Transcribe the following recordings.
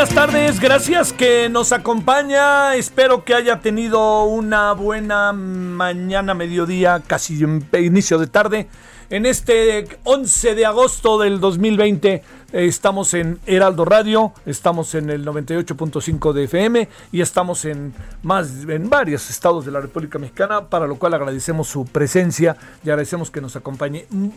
Buenas tardes, gracias que nos acompaña. Espero que haya tenido una buena mañana, mediodía, casi inicio de tarde. En este 11 de agosto del 2020 eh, estamos en Heraldo Radio, estamos en el 98.5 de FM y estamos en más en varios estados de la República Mexicana, para lo cual agradecemos su presencia y agradecemos que nos acompañe. Mm,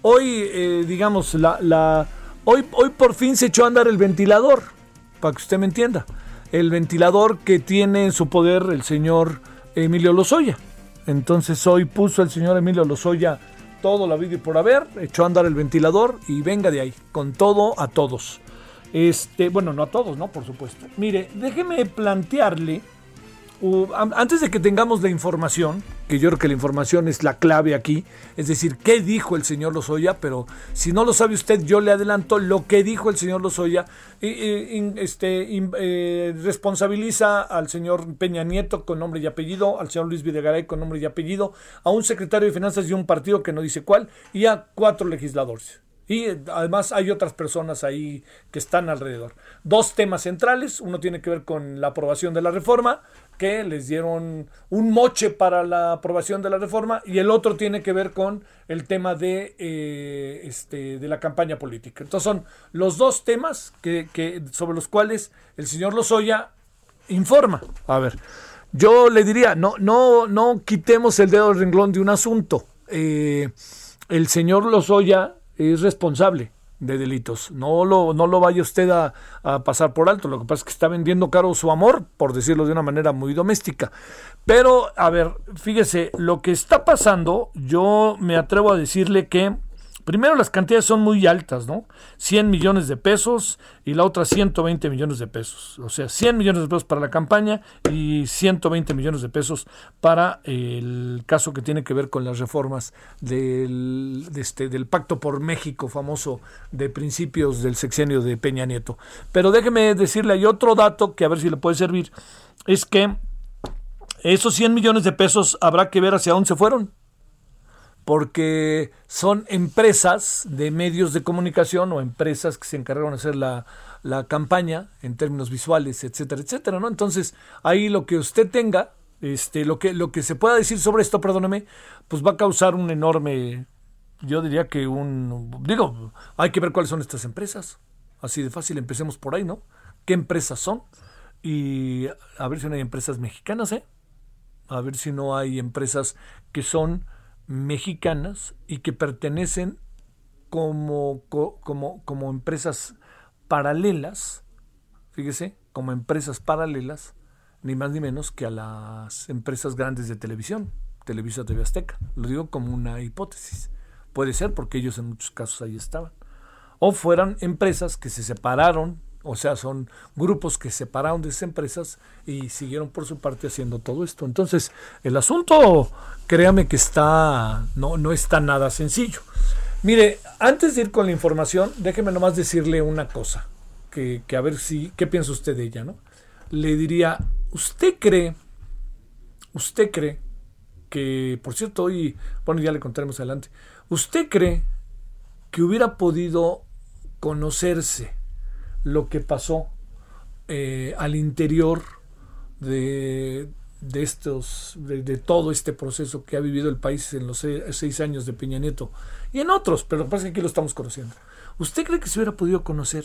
Hoy, eh, digamos, la, la hoy, hoy por fin se echó a andar el ventilador para que usted me entienda. El ventilador que tiene en su poder el señor Emilio Lozoya. Entonces hoy puso el señor Emilio Lozoya todo la vida y por haber, echó a andar el ventilador y venga de ahí, con todo a todos. Este, bueno, no a todos, ¿no? Por supuesto. Mire, déjeme plantearle, an- antes de que tengamos la información, que yo creo que la información es la clave aquí, es decir, qué dijo el señor Lozoya, pero si no lo sabe usted, yo le adelanto lo que dijo el señor Lozoya, este, eh, responsabiliza al señor Peña Nieto con nombre y apellido, al señor Luis Videgaray con nombre y apellido, a un secretario de Finanzas de un partido que no dice cuál, y a cuatro legisladores. Y eh, además hay otras personas ahí que están alrededor. Dos temas centrales. Uno tiene que ver con la aprobación de la reforma, que les dieron un moche para la aprobación de la reforma. Y el otro tiene que ver con el tema de, eh, este, de la campaña política. Entonces son los dos temas que, sobre los cuales el señor Lozoya informa. A ver, yo le diría, no, no, no quitemos el dedo del renglón de un asunto. Eh, el señor Lozoya es responsable de delitos. No lo, no lo vaya usted a, a pasar por alto. Lo que pasa es que está vendiendo caro su amor, por decirlo de una manera muy doméstica. Pero, a ver, fíjese, lo que está pasando, yo me atrevo a decirle que Primero, las cantidades son muy altas, ¿no? 100 millones de pesos y la otra 120 millones de pesos. O sea, 100 millones de pesos para la campaña y 120 millones de pesos para el caso que tiene que ver con las reformas del, de este, del Pacto por México famoso de principios del sexenio de Peña Nieto. Pero déjeme decirle, hay otro dato que a ver si le puede servir, es que esos 100 millones de pesos habrá que ver hacia dónde se fueron porque son empresas de medios de comunicación o empresas que se encargaron de hacer la, la campaña en términos visuales, etcétera, etcétera, ¿no? Entonces, ahí lo que usted tenga, este, lo que, lo que se pueda decir sobre esto, perdóneme, pues va a causar un enorme, yo diría que un, digo, hay que ver cuáles son estas empresas, así de fácil, empecemos por ahí, ¿no? ¿Qué empresas son? Y a ver si no hay empresas mexicanas, ¿eh? A ver si no hay empresas que son mexicanas y que pertenecen como, co- como, como empresas paralelas, fíjese, como empresas paralelas, ni más ni menos que a las empresas grandes de televisión, Televisa TV Azteca. Lo digo como una hipótesis. Puede ser porque ellos en muchos casos ahí estaban. O fueran empresas que se separaron, o sea, son grupos que se separaron de esas empresas y siguieron por su parte haciendo todo esto. Entonces, el asunto, créame que está, no, no está nada sencillo. Mire, antes de ir con la información, déjeme nomás decirle una cosa, que, que a ver si, ¿qué piensa usted de ella, no? Le diría, ¿usted cree, usted cree que, por cierto, hoy, bueno, ya le contaremos adelante, ¿usted cree que hubiera podido conocerse lo que pasó eh, al interior de, de estos, de, todo este proceso que ha vivido el país en los seis, seis años de Peña Nieto y en otros, pero lo pasa que aquí lo estamos conociendo. ¿Usted cree que se hubiera podido conocer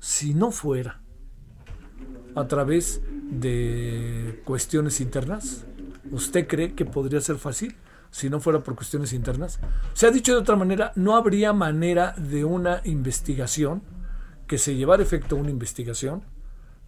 si no fuera a través de cuestiones internas? ¿Usted cree que podría ser fácil si no fuera por cuestiones internas? Se ha dicho de otra manera, no habría manera de una investigación, que se llevara efecto una investigación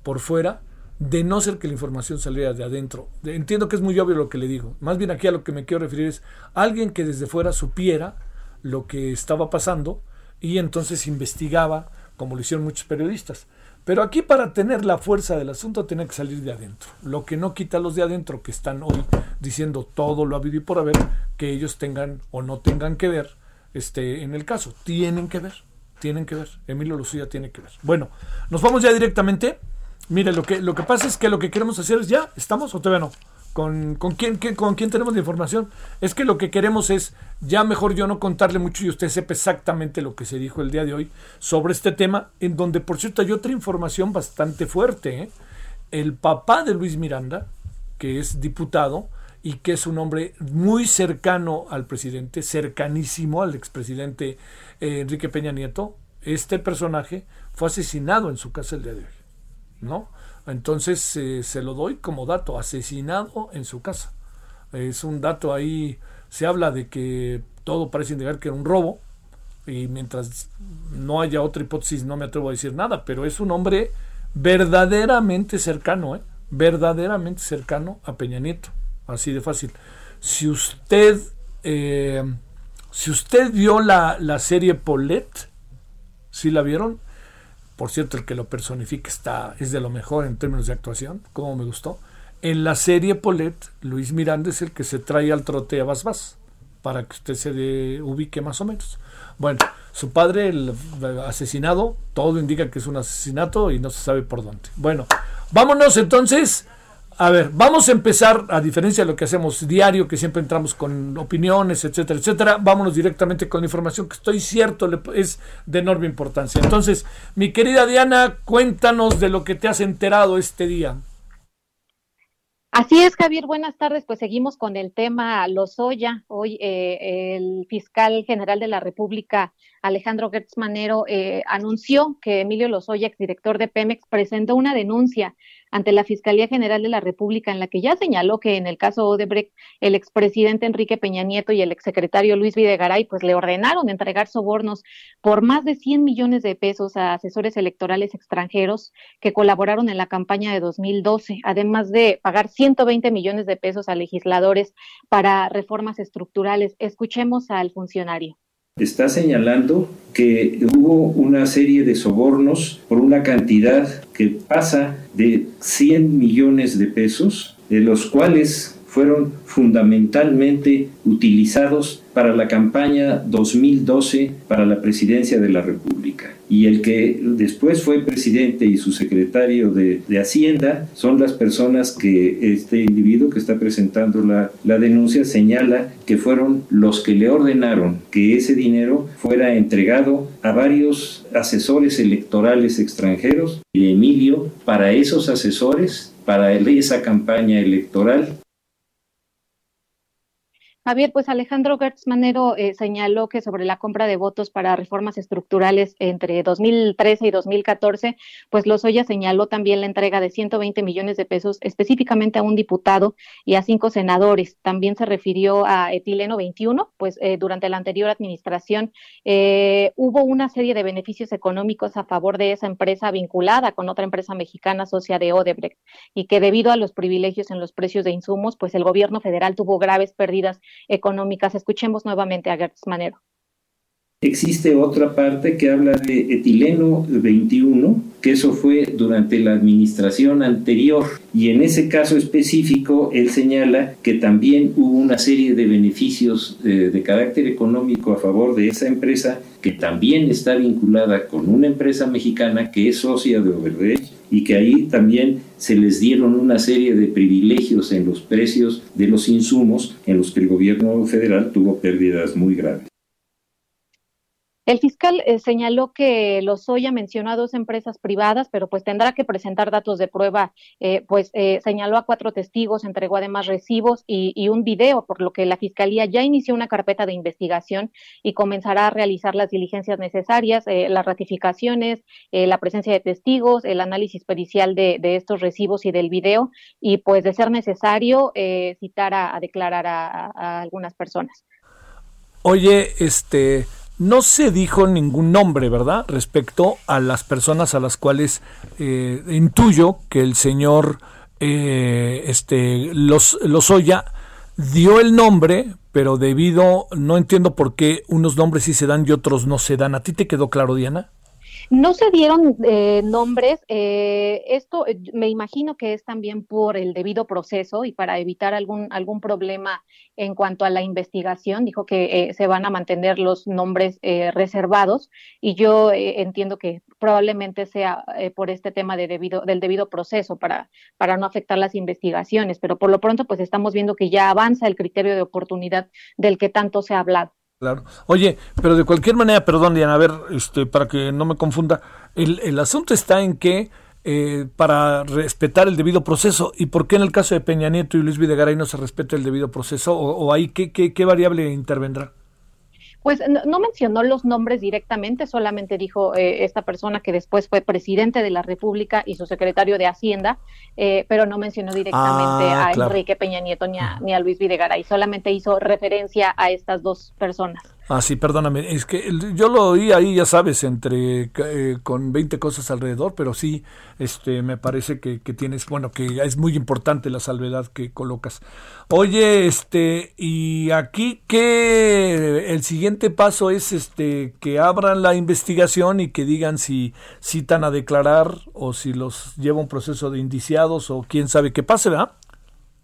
por fuera, de no ser que la información saliera de adentro. Entiendo que es muy obvio lo que le digo. Más bien aquí a lo que me quiero referir es alguien que desde fuera supiera lo que estaba pasando y entonces investigaba, como lo hicieron muchos periodistas. Pero aquí para tener la fuerza del asunto tiene que salir de adentro. Lo que no quita a los de adentro que están hoy diciendo todo lo habido y por haber, que ellos tengan o no tengan que ver este, en el caso. Tienen que ver, tienen que ver. Emilio Lucía tiene que ver. Bueno, nos vamos ya directamente. Mire, lo que, lo que pasa es que lo que queremos hacer es ya, ¿estamos o todavía no? ¿Con, con, quién, con quién tenemos la información? Es que lo que queremos es ya mejor yo no contarle mucho y usted sepa exactamente lo que se dijo el día de hoy sobre este tema, en donde por cierto hay otra información bastante fuerte. ¿eh? El papá de Luis Miranda, que es diputado y que es un hombre muy cercano al presidente, cercanísimo al expresidente eh, Enrique Peña Nieto, este personaje fue asesinado en su casa el día de hoy. ¿No? Entonces eh, se lo doy como dato, asesinado en su casa. Es un dato ahí, se habla de que todo parece indicar que era un robo y mientras no haya otra hipótesis no me atrevo a decir nada, pero es un hombre verdaderamente cercano, ¿eh? verdaderamente cercano a Peña Nieto, así de fácil. Si usted, eh, si usted vio la, la serie Paulette, ¿sí la vieron? Por cierto, el que lo personifica está, es de lo mejor en términos de actuación, como me gustó. En la serie Paulette, Luis Miranda es el que se trae al trote a Bas para que usted se ubique más o menos. Bueno, su padre, el asesinado, todo indica que es un asesinato y no se sabe por dónde. Bueno, vámonos entonces a ver, vamos a empezar, a diferencia de lo que hacemos diario, que siempre entramos con opiniones, etcétera, etcétera, vámonos directamente con información que estoy cierto es de enorme importancia. Entonces, mi querida Diana, cuéntanos de lo que te has enterado este día. Así es, Javier, buenas tardes. Pues seguimos con el tema Lozoya. Hoy eh, el fiscal general de la República, Alejandro Gertz Manero, eh, anunció que Emilio Lozoya, exdirector de Pemex, presentó una denuncia ante la Fiscalía General de la República, en la que ya señaló que en el caso Odebrecht, el expresidente Enrique Peña Nieto y el exsecretario Luis Videgaray, pues le ordenaron entregar sobornos por más de 100 millones de pesos a asesores electorales extranjeros que colaboraron en la campaña de 2012, además de pagar 120 millones de pesos a legisladores para reformas estructurales. Escuchemos al funcionario está señalando que hubo una serie de sobornos por una cantidad que pasa de 100 millones de pesos, de los cuales fueron fundamentalmente utilizados para la campaña 2012 para la presidencia de la República. Y el que después fue presidente y su secretario de, Hacienda son las personas que este individuo que está presentando la, la denuncia señala que fueron los que le ordenaron que ese dinero fuera entregado a varios asesores electorales extranjeros y Emilio para esos asesores para esa campaña electoral Javier, pues Alejandro Gertz Manero eh, señaló que sobre la compra de votos para reformas estructurales entre 2013 y 2014, pues Lozoya señaló también la entrega de 120 millones de pesos específicamente a un diputado y a cinco senadores. También se refirió a Etileno 21, pues eh, durante la anterior administración eh, hubo una serie de beneficios económicos a favor de esa empresa vinculada con otra empresa mexicana socia de Odebrecht y que debido a los privilegios en los precios de insumos, pues el gobierno federal tuvo graves pérdidas económicas. Escuchemos nuevamente a Gertz Manero. Existe otra parte que habla de etileno 21, que eso fue durante la administración anterior. Y en ese caso específico, él señala que también hubo una serie de beneficios eh, de carácter económico a favor de esa empresa, que también está vinculada con una empresa mexicana que es socia de Overdrecht y que ahí también se les dieron una serie de privilegios en los precios de los insumos en los que el gobierno federal tuvo pérdidas muy graves. El fiscal eh, señaló que Lozoya mencionó a dos empresas privadas, pero pues tendrá que presentar datos de prueba. Eh, pues eh, señaló a cuatro testigos, entregó además recibos y, un video, por lo que la fiscalía ya inició una carpeta de investigación y comenzará a realizar las diligencias necesarias, las ratificaciones, la presencia de testigos, el análisis pericial de, estos recibos y del video, y pues de ser necesario citar a, declarar a algunas personas. Oye, este no se dijo ningún nombre, ¿verdad? Respecto a las personas a las cuales eh, intuyo que el señor eh, este, Los, Lozoya dio el nombre, pero debido, no entiendo por qué unos nombres sí se dan y otros no se dan. ¿A ti te quedó claro, Diana? No se dieron eh, nombres. Eh, esto eh, me imagino que es también por el debido proceso y para evitar algún, algún problema en cuanto a la investigación. Dijo que se van a mantener los nombres reservados y yo entiendo que probablemente sea por este tema de debido, del debido proceso para, para no afectar las investigaciones. Pero por lo pronto, pues estamos viendo que ya avanza el criterio de oportunidad del que tanto se ha hablado. Claro. Oye, pero de cualquier manera, perdón, Diana, a ver, este, para que no me confunda, el, el asunto está en que eh, para respetar el debido proceso, ¿y por qué en el caso de Peña Nieto y Luis Videgaray no se respeta el debido proceso? ¿O, o ahí qué, qué, qué variable intervendrá? Pues no, mencionó los nombres directamente, solamente dijo eh, esta persona que después fue presidente de la República y su secretario de Hacienda, eh, pero no mencionó directamente ah, a Enrique Peña Nieto ni a, ni a Luis Videgaray, solamente hizo referencia a estas dos personas. Ah, sí, perdóname. Es que yo lo oí ahí, ya sabes, entre eh, con 20 cosas alrededor, pero sí, este, me parece que, que, tienes, bueno, que es muy importante la salvedad que colocas. Oye, este, y aquí que el siguiente paso es, este, que abran la investigación y que digan si citan a declarar o si los lleva un proceso de indiciados o quién sabe qué pase, ¿verdad?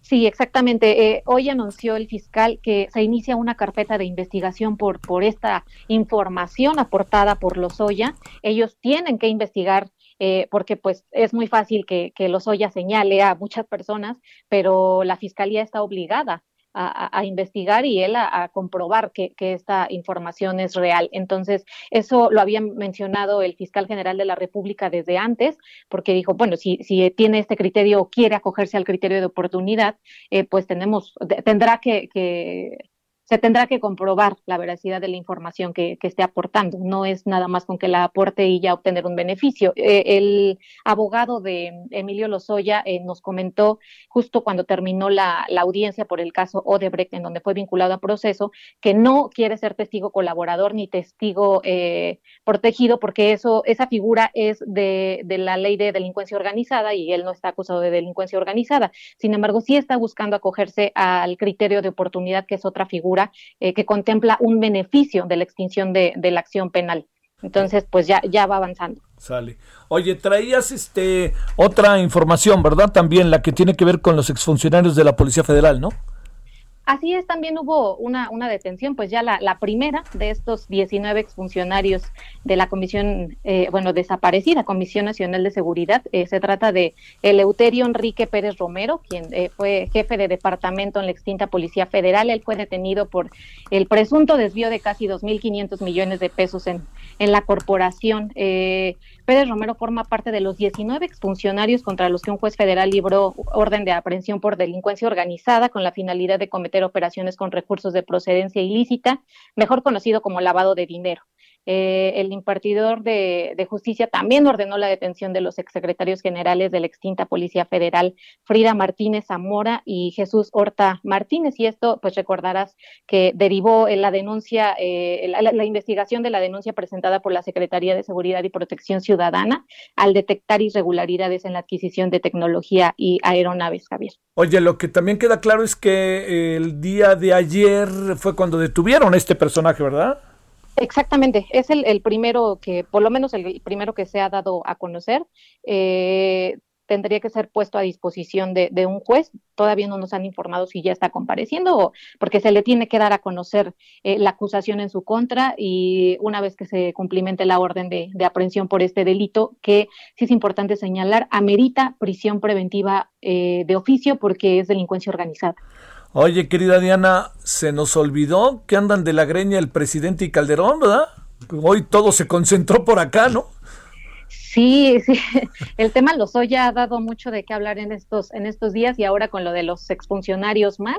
Sí, exactamente. Eh, hoy anunció el fiscal que se inicia una carpeta de investigación por, por esta información aportada por Lozoya. Ellos tienen que investigar eh, porque pues es muy fácil que, que Lozoya señale a muchas personas, pero la fiscalía está obligada a, investigar y él a, comprobar que, esta información es real. Entonces, eso lo había mencionado el fiscal general de la República desde antes, porque dijo, bueno, si, si tiene este criterio o quiere acogerse al criterio de oportunidad, eh, pues tenemos, tendrá que, que se tendrá que comprobar la veracidad de la información que, esté aportando. No es nada más con que la aporte y ya obtener un beneficio. Eh, el abogado de Emilio Lozoya eh, nos comentó justo cuando terminó la, audiencia por el caso Odebrecht, en donde fue vinculado a proceso, que no quiere ser testigo colaborador ni testigo eh, protegido, porque eso, esa figura es de, de la ley de delincuencia organizada y él no está acusado de delincuencia organizada. Sin embargo, sí está buscando acogerse al criterio de oportunidad, que es otra figura eh, que contempla un beneficio de la extinción de, de la acción penal. Entonces, pues ya, ya va avanzando. Sale. Oye, traías este otra información, ¿verdad? También la que tiene que ver con los exfuncionarios de la Policía Federal, ¿no? Así es, también hubo una, una detención, pues ya la, la primera de estos 19 exfuncionarios de la Comisión, eh, bueno, desaparecida, Comisión Nacional de Seguridad. Eh, se trata de Eleuterio Enrique Pérez Romero, quien eh, fue jefe de departamento en la extinta Policía Federal. Él fue detenido por el presunto desvío de casi 2.500 millones de pesos en, en la corporación. Pérez Romero forma parte de los 19 exfuncionarios contra los que un juez federal libró orden de aprehensión por delincuencia organizada con la finalidad de cometer operaciones con recursos de procedencia ilícita, mejor conocido como lavado de dinero. Eh, el impartidor de, justicia también ordenó la detención de los exsecretarios generales de la extinta Policía Federal, Frida Martínez Zamora y Jesús Horta Martínez. Y esto, pues recordarás que derivó en la denuncia, eh, la, investigación de la denuncia presentada por la Secretaría de Seguridad y Protección Ciudadana al detectar irregularidades en la adquisición de tecnología y aeronaves, Javier. Oye, lo que también queda claro es que el día de ayer fue cuando detuvieron a este personaje, ¿verdad? Exactamente, es el, primero que, por lo menos el primero que se ha dado a conocer. Eh, tendría que ser puesto a disposición de, un juez. Todavía no nos han informado si ya está compareciendo o porque se le tiene que dar a conocer eh, la acusación en su contra y una vez que se cumplimente la orden de, aprehensión por este delito, que sí es importante señalar, amerita prisión preventiva eh, de oficio porque es delincuencia organizada. Oye, querida Diana, se nos olvidó que andan de la greña el presidente y Calderón, ¿verdad? hoy todo se concentró por acá, ¿no? Sí, sí, el tema Lozoya ha dado mucho de qué hablar en estos, en estos días y ahora con lo de los exfuncionarios más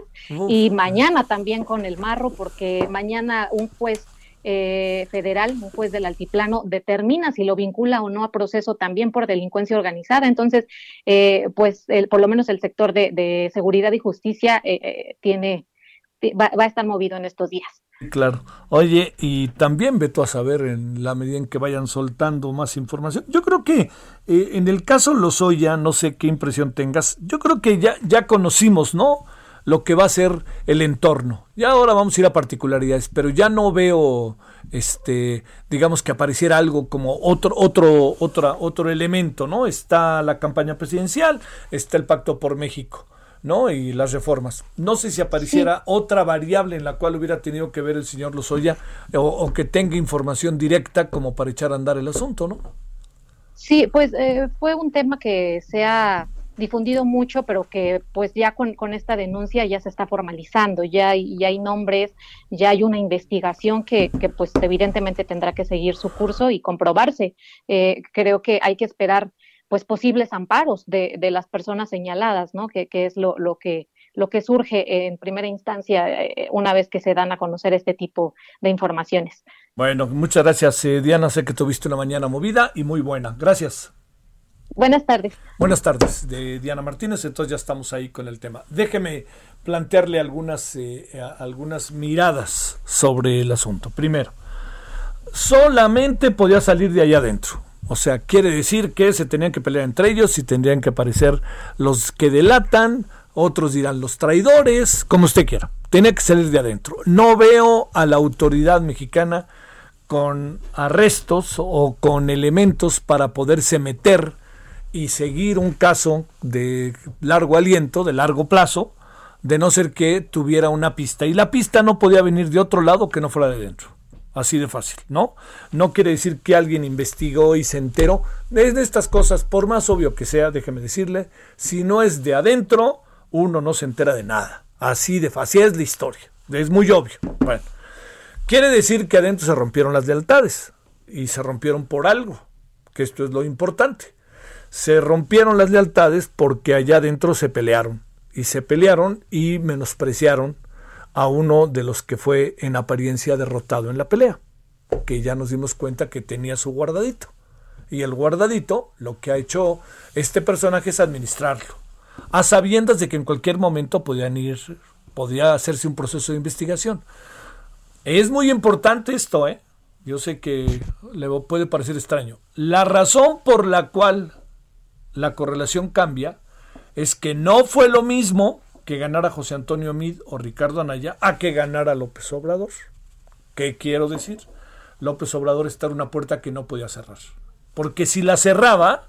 y mañana también con el marro porque mañana un juez eh, federal, un juez del altiplano, determina si lo vincula o no a proceso también por delincuencia organizada. Entonces, eh, pues el, por lo menos el sector de, seguridad y justicia eh, tiene va, va a estar movido en estos días. Claro. Oye, y también ve tú a saber en la medida en que vayan soltando más información. Yo creo que eh, en el caso Lozoya, no sé qué impresión tengas, yo creo que ya, ya conocimos, ¿no? Lo que va a ser el entorno. Ya ahora vamos a ir a particularidades, pero ya no veo, este, digamos que apareciera algo como otro, otro, otra, otro elemento, ¿no? Está la campaña presidencial, está el Pacto por México ¿no? Y las reformas. No sé si apareciera otra variable en la cual hubiera tenido que ver el señor Lozoya o, que tenga información directa como para echar a andar el asunto, ¿no? Sí, pues eh, fue un tema que se ha difundido mucho, pero que pues ya con, esta denuncia ya se está formalizando, ya, ya hay nombres, ya hay una investigación que, que pues evidentemente tendrá que seguir su curso y comprobarse. Eh, creo que hay que esperar pues posibles amparos de, de las personas señaladas, ¿no? Que, que es lo, lo, que lo que surge en primera instancia eh, una vez que se dan a conocer este tipo de informaciones. Bueno, muchas gracias, eh, Diana. Sé que tuviste una mañana movida y muy buena. Gracias. Buenas tardes. Buenas tardes, de Diana Martínez. Entonces ya estamos ahí con el tema. Déjeme plantearle algunas, eh, algunas miradas sobre el asunto. Primero, solamente podía salir de allá adentro o sea, quiere decir que se tenían que pelear entre ellos y tendrían que aparecer los que delatan, otros dirán los traidores, como usted quiera. Tiene que salir de adentro. No veo a la autoridad mexicana con arrestos o con elementos para poderse meter y seguir un caso de largo aliento, de largo plazo, de no ser que tuviera una pista. Y la pista no podía venir de otro lado que no fuera de dentro. Así de fácil, ¿no? No quiere decir que alguien investigó y se enteró. Es de estas cosas, por más obvio que sea, déjeme decirle, si no es de adentro, uno no se entera de nada. Así de fácil es la historia. Es muy obvio. Bueno, quiere decir que adentro se rompieron las lealtades y se rompieron por algo, que esto es lo importante. Se rompieron las lealtades porque allá adentro se pelearon y se pelearon y menospreciaron a uno de los que fue en apariencia derrotado en la pelea, que ya nos dimos cuenta que tenía su guardadito. Y el guardadito, lo que ha hecho este personaje es administrarlo, a sabiendas de que en cualquier momento podían ir, podía hacerse un proceso de investigación. Es muy importante esto, ¿eh? Yo sé que le puede parecer extraño. La razón por la cual la correlación cambia es que no fue lo mismo que ganara José Antonio Mid o Ricardo Anaya a que ganara López Obrador. ¿Qué quiero decir? López Obrador está en una puerta que no podía cerrar. Porque si la cerraba,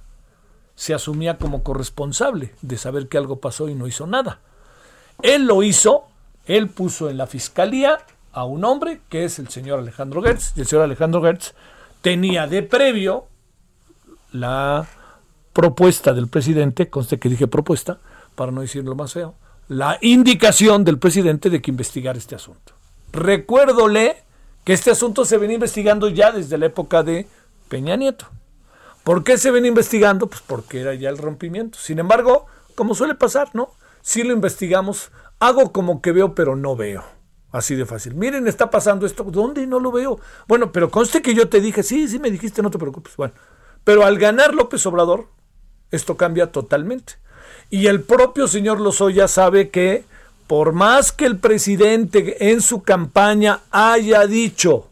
se asumía como corresponsable de saber que algo pasó y no hizo nada. Él lo hizo, él puso en la fiscalía a un hombre que es el señor Alejandro Gertz, y el señor Alejandro Gertz tenía de previo la propuesta del presidente, conste que dije propuesta, para no decirlo más feo, la indicación del presidente de que investigar este asunto. Recuérdole que este asunto se viene investigando ya desde la época de Peña Nieto. ¿Por qué se viene investigando? Pues porque era ya el rompimiento. Sin embargo, como suele pasar, ¿no? Si lo investigamos, hago como que veo, pero no veo. Así de fácil. Miren, está pasando esto. ¿Dónde? No lo veo. Bueno, pero conste que yo te dije, sí, sí me dijiste, no te preocupes. Bueno, pero al ganar López Obrador, esto cambia totalmente. Y el propio señor Lozoya sabe que por más que el presidente en su campaña haya dicho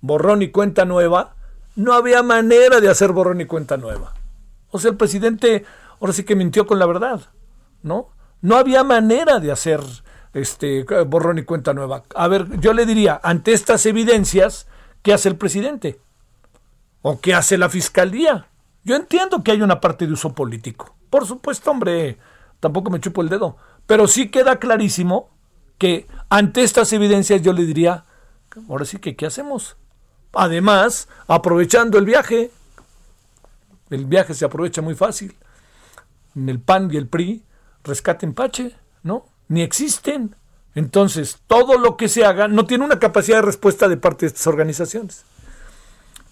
borrón y cuenta nueva, no había manera de hacer borrón y cuenta nueva. O sea, el presidente ahora sí que mintió con la verdad, ¿no? No había manera de hacer este borrón y cuenta nueva. A ver, yo le diría, ante estas evidencias, ¿qué hace el presidente? ¿O qué hace la fiscalía? Yo entiendo que hay una parte de uso político. Por supuesto, hombre, tampoco me chupo el dedo. Pero sí queda clarísimo que ante estas evidencias yo le diría, ahora sí que, ¿qué hacemos? Además, aprovechando el viaje, el viaje se aprovecha muy fácil. En el PAN y el PRI, rescate empache, ¿no? Ni existen. Entonces, todo lo que se haga no tiene una capacidad de respuesta de parte de estas organizaciones.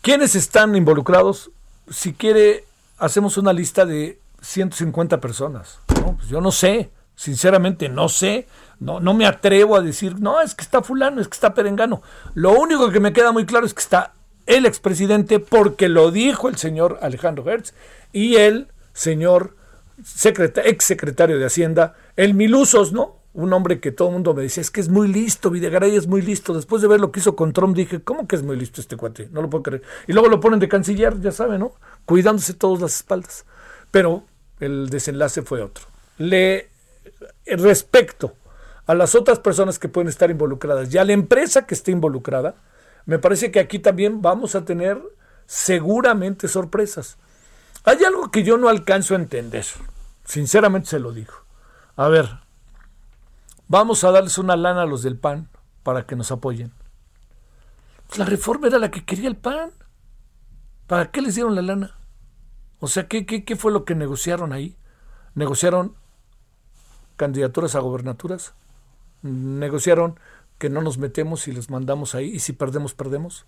¿Quiénes están involucrados? Si quiere, hacemos una lista de 150 personas. Pues yo no sé, sinceramente no sé, no, no me atrevo a decir, no, es que está fulano, es que está perengano. Lo único que me queda muy claro es que está el expresidente, porque lo dijo el señor Alejandro Hertz, y el señor ex secretario de Hacienda, el Milusos, ¿no? Un hombre que todo el mundo me decía, es que es muy listo, Videgaray es muy listo. Después de ver lo que hizo con Trump, dije, ¿cómo que es muy listo este cuate? No lo puedo creer. Y luego lo ponen de canciller, ya saben, ¿no? Cuidándose todas las espaldas. Pero el desenlace fue otro. Le respecto a las otras personas que pueden estar involucradas y a la empresa que esté involucrada, me parece que aquí también vamos a tener seguramente sorpresas. Hay algo que yo no alcanzo a entender, sinceramente se lo digo. A ver, vamos a darles una lana a los del PAN para que nos apoyen. Pues la reforma era la que quería el PAN. ¿Para qué les dieron la lana? O sea, ¿qué, qué, qué fue lo que negociaron ahí? ¿Negociaron candidaturas a gobernaturas? ¿Negociaron que no nos metemos y les mandamos ahí y si perdemos, perdemos?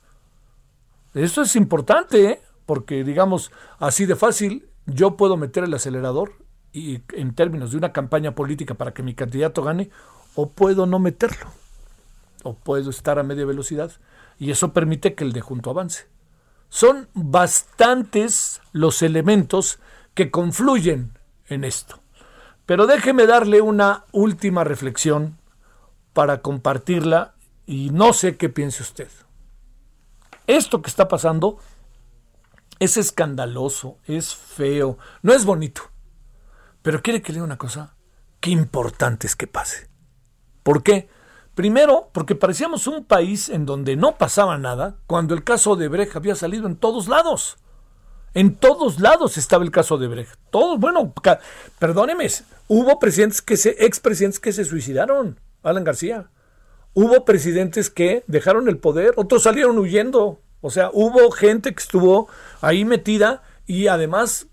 Eso es importante, ¿eh? porque digamos, así de fácil, yo puedo meter el acelerador y en términos de una campaña política para que mi candidato gane, o puedo no meterlo, o puedo estar a media velocidad, y eso permite que el de junto avance. Son bastantes los elementos que confluyen en esto. Pero déjeme darle una última reflexión para compartirla y no sé qué piense usted. Esto que está pasando es escandaloso, es feo, no es bonito. Pero quiere que le diga una cosa, qué importante es que pase. ¿Por qué? Primero, porque parecíamos un país en donde no pasaba nada cuando el caso de Brecht había salido en todos lados. En todos lados estaba el caso de Brecht. Todos, bueno, perdóneme, hubo presidentes que se, expresidentes que se suicidaron. Alan García. Hubo presidentes que dejaron el poder, otros salieron huyendo. O sea, hubo gente que estuvo ahí metida y además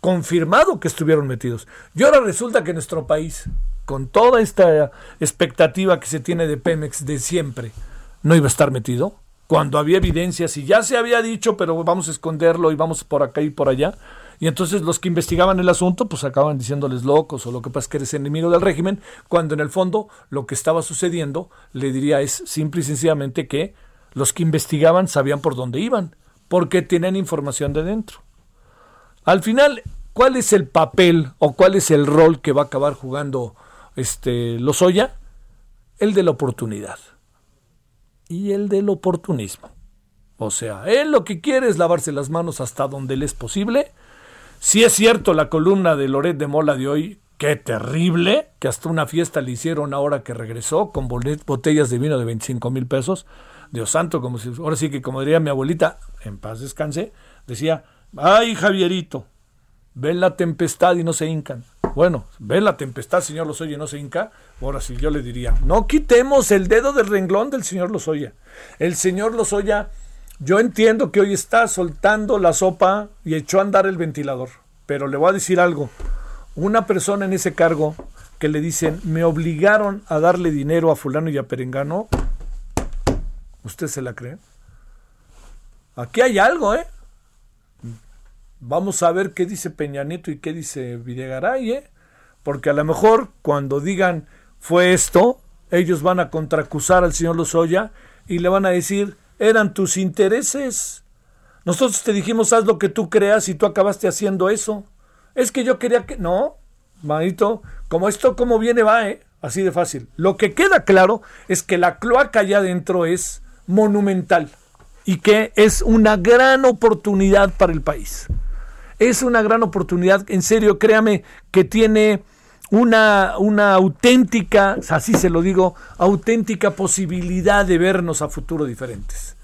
confirmado que estuvieron metidos. Y ahora resulta que nuestro país, con toda esta expectativa que se tiene de Pemex de siempre, no iba a estar metido. Cuando había evidencias y ya se había dicho, pero vamos a esconderlo y vamos por acá y por allá. Y entonces los que investigaban el asunto, pues acaban diciéndoles locos o lo que pasa es que eres enemigo del régimen, cuando en el fondo lo que estaba sucediendo, le diría, es simple y sencillamente que los que investigaban sabían por dónde iban, porque tienen información de dentro. Al final, ¿cuál es el papel o cuál es el rol que va a acabar jugando este Lozoya? El de la oportunidad y el del oportunismo. O sea, él lo que quiere es lavarse las manos hasta donde le es posible. Si es cierto la columna de Loret de Mola de hoy, qué terrible, que hasta una fiesta le hicieron ahora que regresó con botellas de vino de 25 mil pesos. Dios santo, como si, ahora sí que como diría mi abuelita, en paz descanse, decía, ay Javierito, ven la tempestad y no se hincan. Bueno, ven la tempestad, señor Lozoya, y no se hinca. Ahora sí, yo le diría, no quitemos el dedo del renglón del señor Lozoya. El señor Lozoya, yo entiendo que hoy está soltando la sopa y echó a andar el ventilador, pero le voy a decir algo. Una persona en ese cargo que le dicen, me obligaron a darle dinero a fulano y a perengano, ¿Usted se la cree? Aquí hay algo, ¿eh? Vamos a ver qué dice Peña Nieto y qué dice Videgaray, ¿eh? Porque a lo mejor cuando digan fue esto, ellos van a contracusar al señor Lozoya y le van a decir, eran tus intereses. Nosotros te dijimos, haz lo que tú creas y tú acabaste haciendo eso. Es que yo quería que... No, manito, como esto como viene va, ¿eh? Así de fácil. Lo que queda claro es que la cloaca allá adentro es monumental y que es una gran oportunidad para el país. Es una gran oportunidad, en serio, créame, que tiene una, una auténtica, así se lo digo, auténtica posibilidad de vernos a futuro diferentes.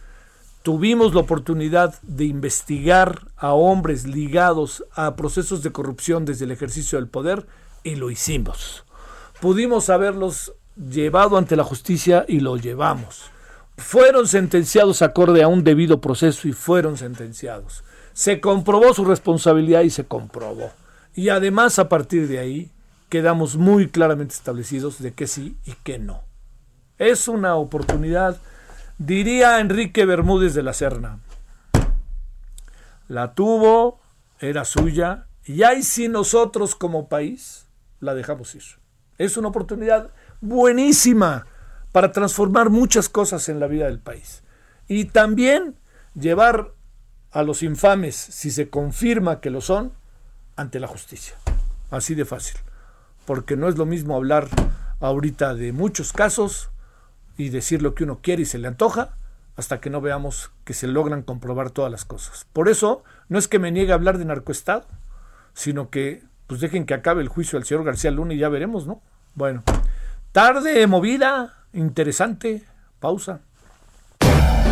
Tuvimos la oportunidad de investigar a hombres ligados a procesos de corrupción desde el ejercicio del poder y lo hicimos. Pudimos haberlos llevado ante la justicia y lo llevamos fueron sentenciados acorde a un debido proceso y fueron sentenciados. Se comprobó su responsabilidad y se comprobó. Y además a partir de ahí quedamos muy claramente establecidos de que sí y que no. Es una oportunidad, diría Enrique Bermúdez de la Serna. la tuvo, era suya, y ahí sí nosotros como país la dejamos ir. Es una oportunidad buenísima para transformar muchas cosas en la vida del país. Y también llevar a los infames, si se confirma que lo son, ante la justicia. Así de fácil. Porque no es lo mismo hablar ahorita de muchos casos y decir lo que uno quiere y se le antoja, hasta que no veamos que se logran comprobar todas las cosas. Por eso, no es que me niegue a hablar de narcoestado, sino que pues dejen que acabe el juicio del señor García Luna y ya veremos, ¿no? Bueno, tarde, movida, interesante, pausa.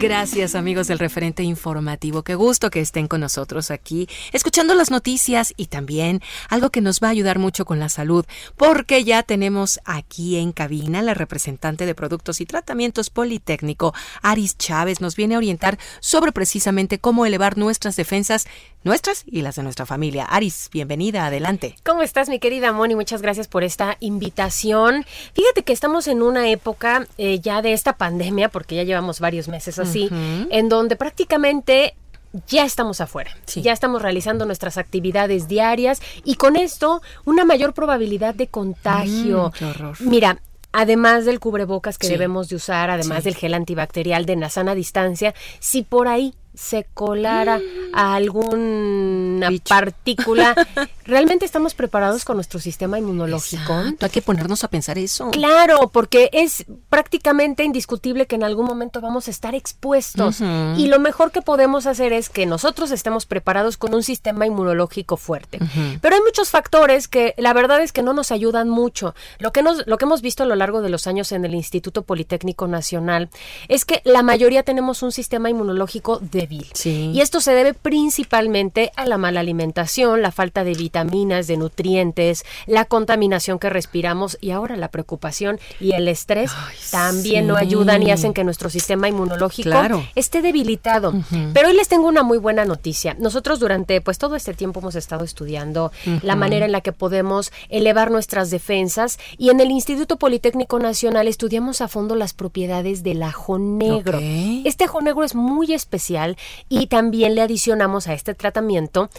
Gracias amigos del referente informativo. Qué gusto que estén con nosotros aquí, escuchando las noticias y también algo que nos va a ayudar mucho con la salud, porque ya tenemos aquí en cabina la representante de Productos y Tratamientos Politécnico, Aris Chávez, nos viene a orientar sobre precisamente cómo elevar nuestras defensas, nuestras y las de nuestra familia. Aris, bienvenida, adelante. ¿Cómo estás mi querida Moni? Muchas gracias por esta invitación. Fíjate que estamos en una época eh, ya de esta pandemia, porque ya llevamos varios meses así en donde prácticamente ya estamos afuera, ya estamos realizando nuestras actividades diarias y con esto una mayor probabilidad de contagio. Mm, Mira, además del cubrebocas que debemos de usar, además del gel antibacterial de la sana distancia, si por ahí se colara a alguna partícula. ¿Realmente estamos preparados con nuestro sistema inmunológico? Hay que ponernos a pensar eso. Claro, porque es prácticamente indiscutible que en algún momento vamos a estar expuestos. Y lo mejor que podemos hacer es que nosotros estemos preparados con un sistema inmunológico fuerte. Pero hay muchos factores que la verdad es que no nos ayudan mucho. Lo que, nos, lo que hemos visto a lo largo de los años en el Instituto Politécnico Nacional es que la mayoría tenemos un sistema inmunológico de y esto se debe principalmente a la mala alimentación, la falta de vitaminas, de nutrientes, la contaminación que respiramos y ahora la preocupación y el estrés también no ayudan y hacen que nuestro sistema inmunológico esté debilitado. Pero hoy les tengo una muy buena noticia. Nosotros durante pues todo este tiempo hemos estado estudiando la manera en la que podemos elevar nuestras defensas y en el Instituto Politécnico Nacional estudiamos a fondo las propiedades del ajo negro. Este ajo negro es muy especial y también le adicionamos a este tratamiento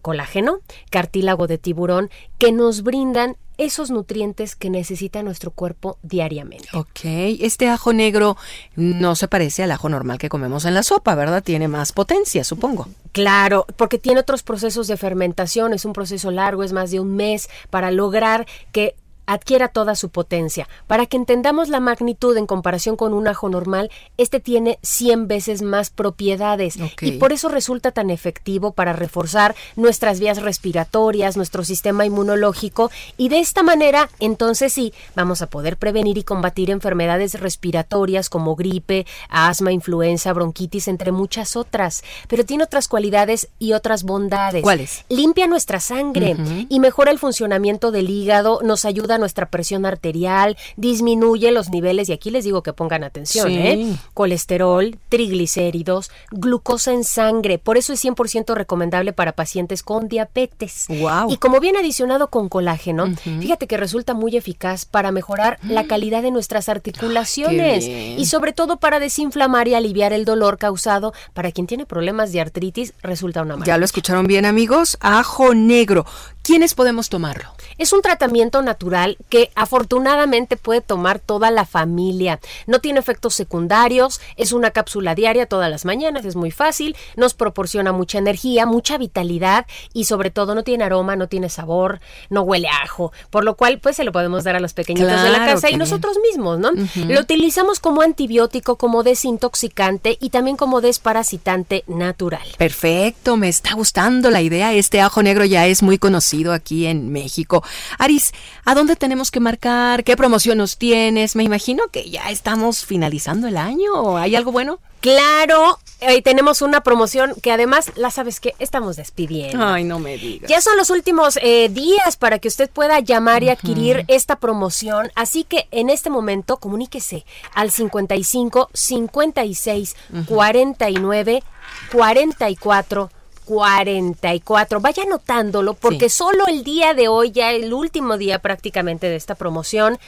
colágeno, cartílago de tiburón, que nos brindan esos nutrientes que necesita nuestro cuerpo diariamente. Ok, este ajo negro no se parece al ajo normal que comemos en la sopa, ¿verdad? Tiene más potencia, supongo. Claro, porque tiene otros procesos de fermentación, es un proceso largo, es más de un mes para lograr que adquiera toda su potencia. Para que entendamos la magnitud en comparación con un ajo normal, este tiene 100 veces más propiedades y por eso resulta tan efectivo para reforzar nuestras vías respiratorias, nuestro sistema inmunológico y de esta manera, entonces sí, vamos a poder prevenir y combatir enfermedades respiratorias como gripe, asma, influenza, bronquitis, entre muchas otras. Pero tiene otras cualidades y otras bondades. ¿Cuáles? Limpia nuestra sangre y mejora el funcionamiento del hígado, nos ayuda a nuestra presión arterial, disminuye los niveles, y aquí les digo que pongan atención, ¿eh? colesterol, triglicéridos, glucosa en sangre. Por eso es 100% recomendable para pacientes con diabetes. Wow. Y como bien adicionado con colágeno, fíjate que resulta muy eficaz para mejorar la calidad de nuestras articulaciones y sobre todo para desinflamar y aliviar el dolor causado para quien tiene problemas de artritis, resulta una maravilla. Ya lo escucharon bien, amigos. Ajo negro. ¿Quiénes podemos tomarlo? Es un tratamiento natural que afortunadamente puede tomar toda la familia. No tiene efectos secundarios, es una cápsula diaria todas las mañanas, es muy fácil, nos proporciona mucha energía, mucha vitalidad y sobre todo no tiene aroma, no tiene sabor, no huele a ajo, por lo cual pues se lo podemos dar a los pequeñitos de la casa y nosotros mismos, ¿no? Lo utilizamos como antibiótico, como desintoxicante y también como desparasitante natural. Perfecto, me está gustando la idea. Este ajo negro ya es muy conocido aquí en México. Aris, ¿a dónde tenemos que marcar? ¿Qué promoción nos tienes? Me imagino que ya estamos finalizando el año. ¿Hay algo bueno? Claro, hoy tenemos una promoción que además, la sabes que estamos despidiendo. Ay, no me digas. Ya son los últimos eh, días para que usted pueda llamar y adquirir esta promoción. Así que en este momento comuníquese al 55 56 49 44 44. Vaya anotándolo porque solo el día de hoy, ya el último día prácticamente de esta promoción,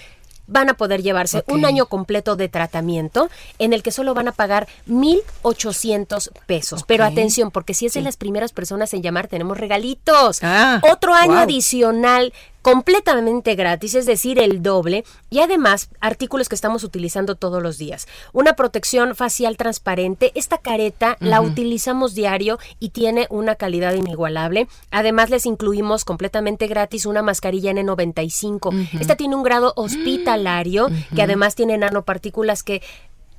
van a poder llevarse un año completo de tratamiento en el que solo van a pagar 1.800 pesos. Pero atención, porque si es de las primeras personas en llamar, tenemos regalitos. Ah, Otro año wow. adicional completamente gratis, es decir, el doble, y además artículos que estamos utilizando todos los días. Una protección facial transparente, esta careta la utilizamos diario y tiene una calidad inigualable. Además les incluimos completamente gratis una mascarilla N95. Esta tiene un grado hospitalario que además tiene nanopartículas que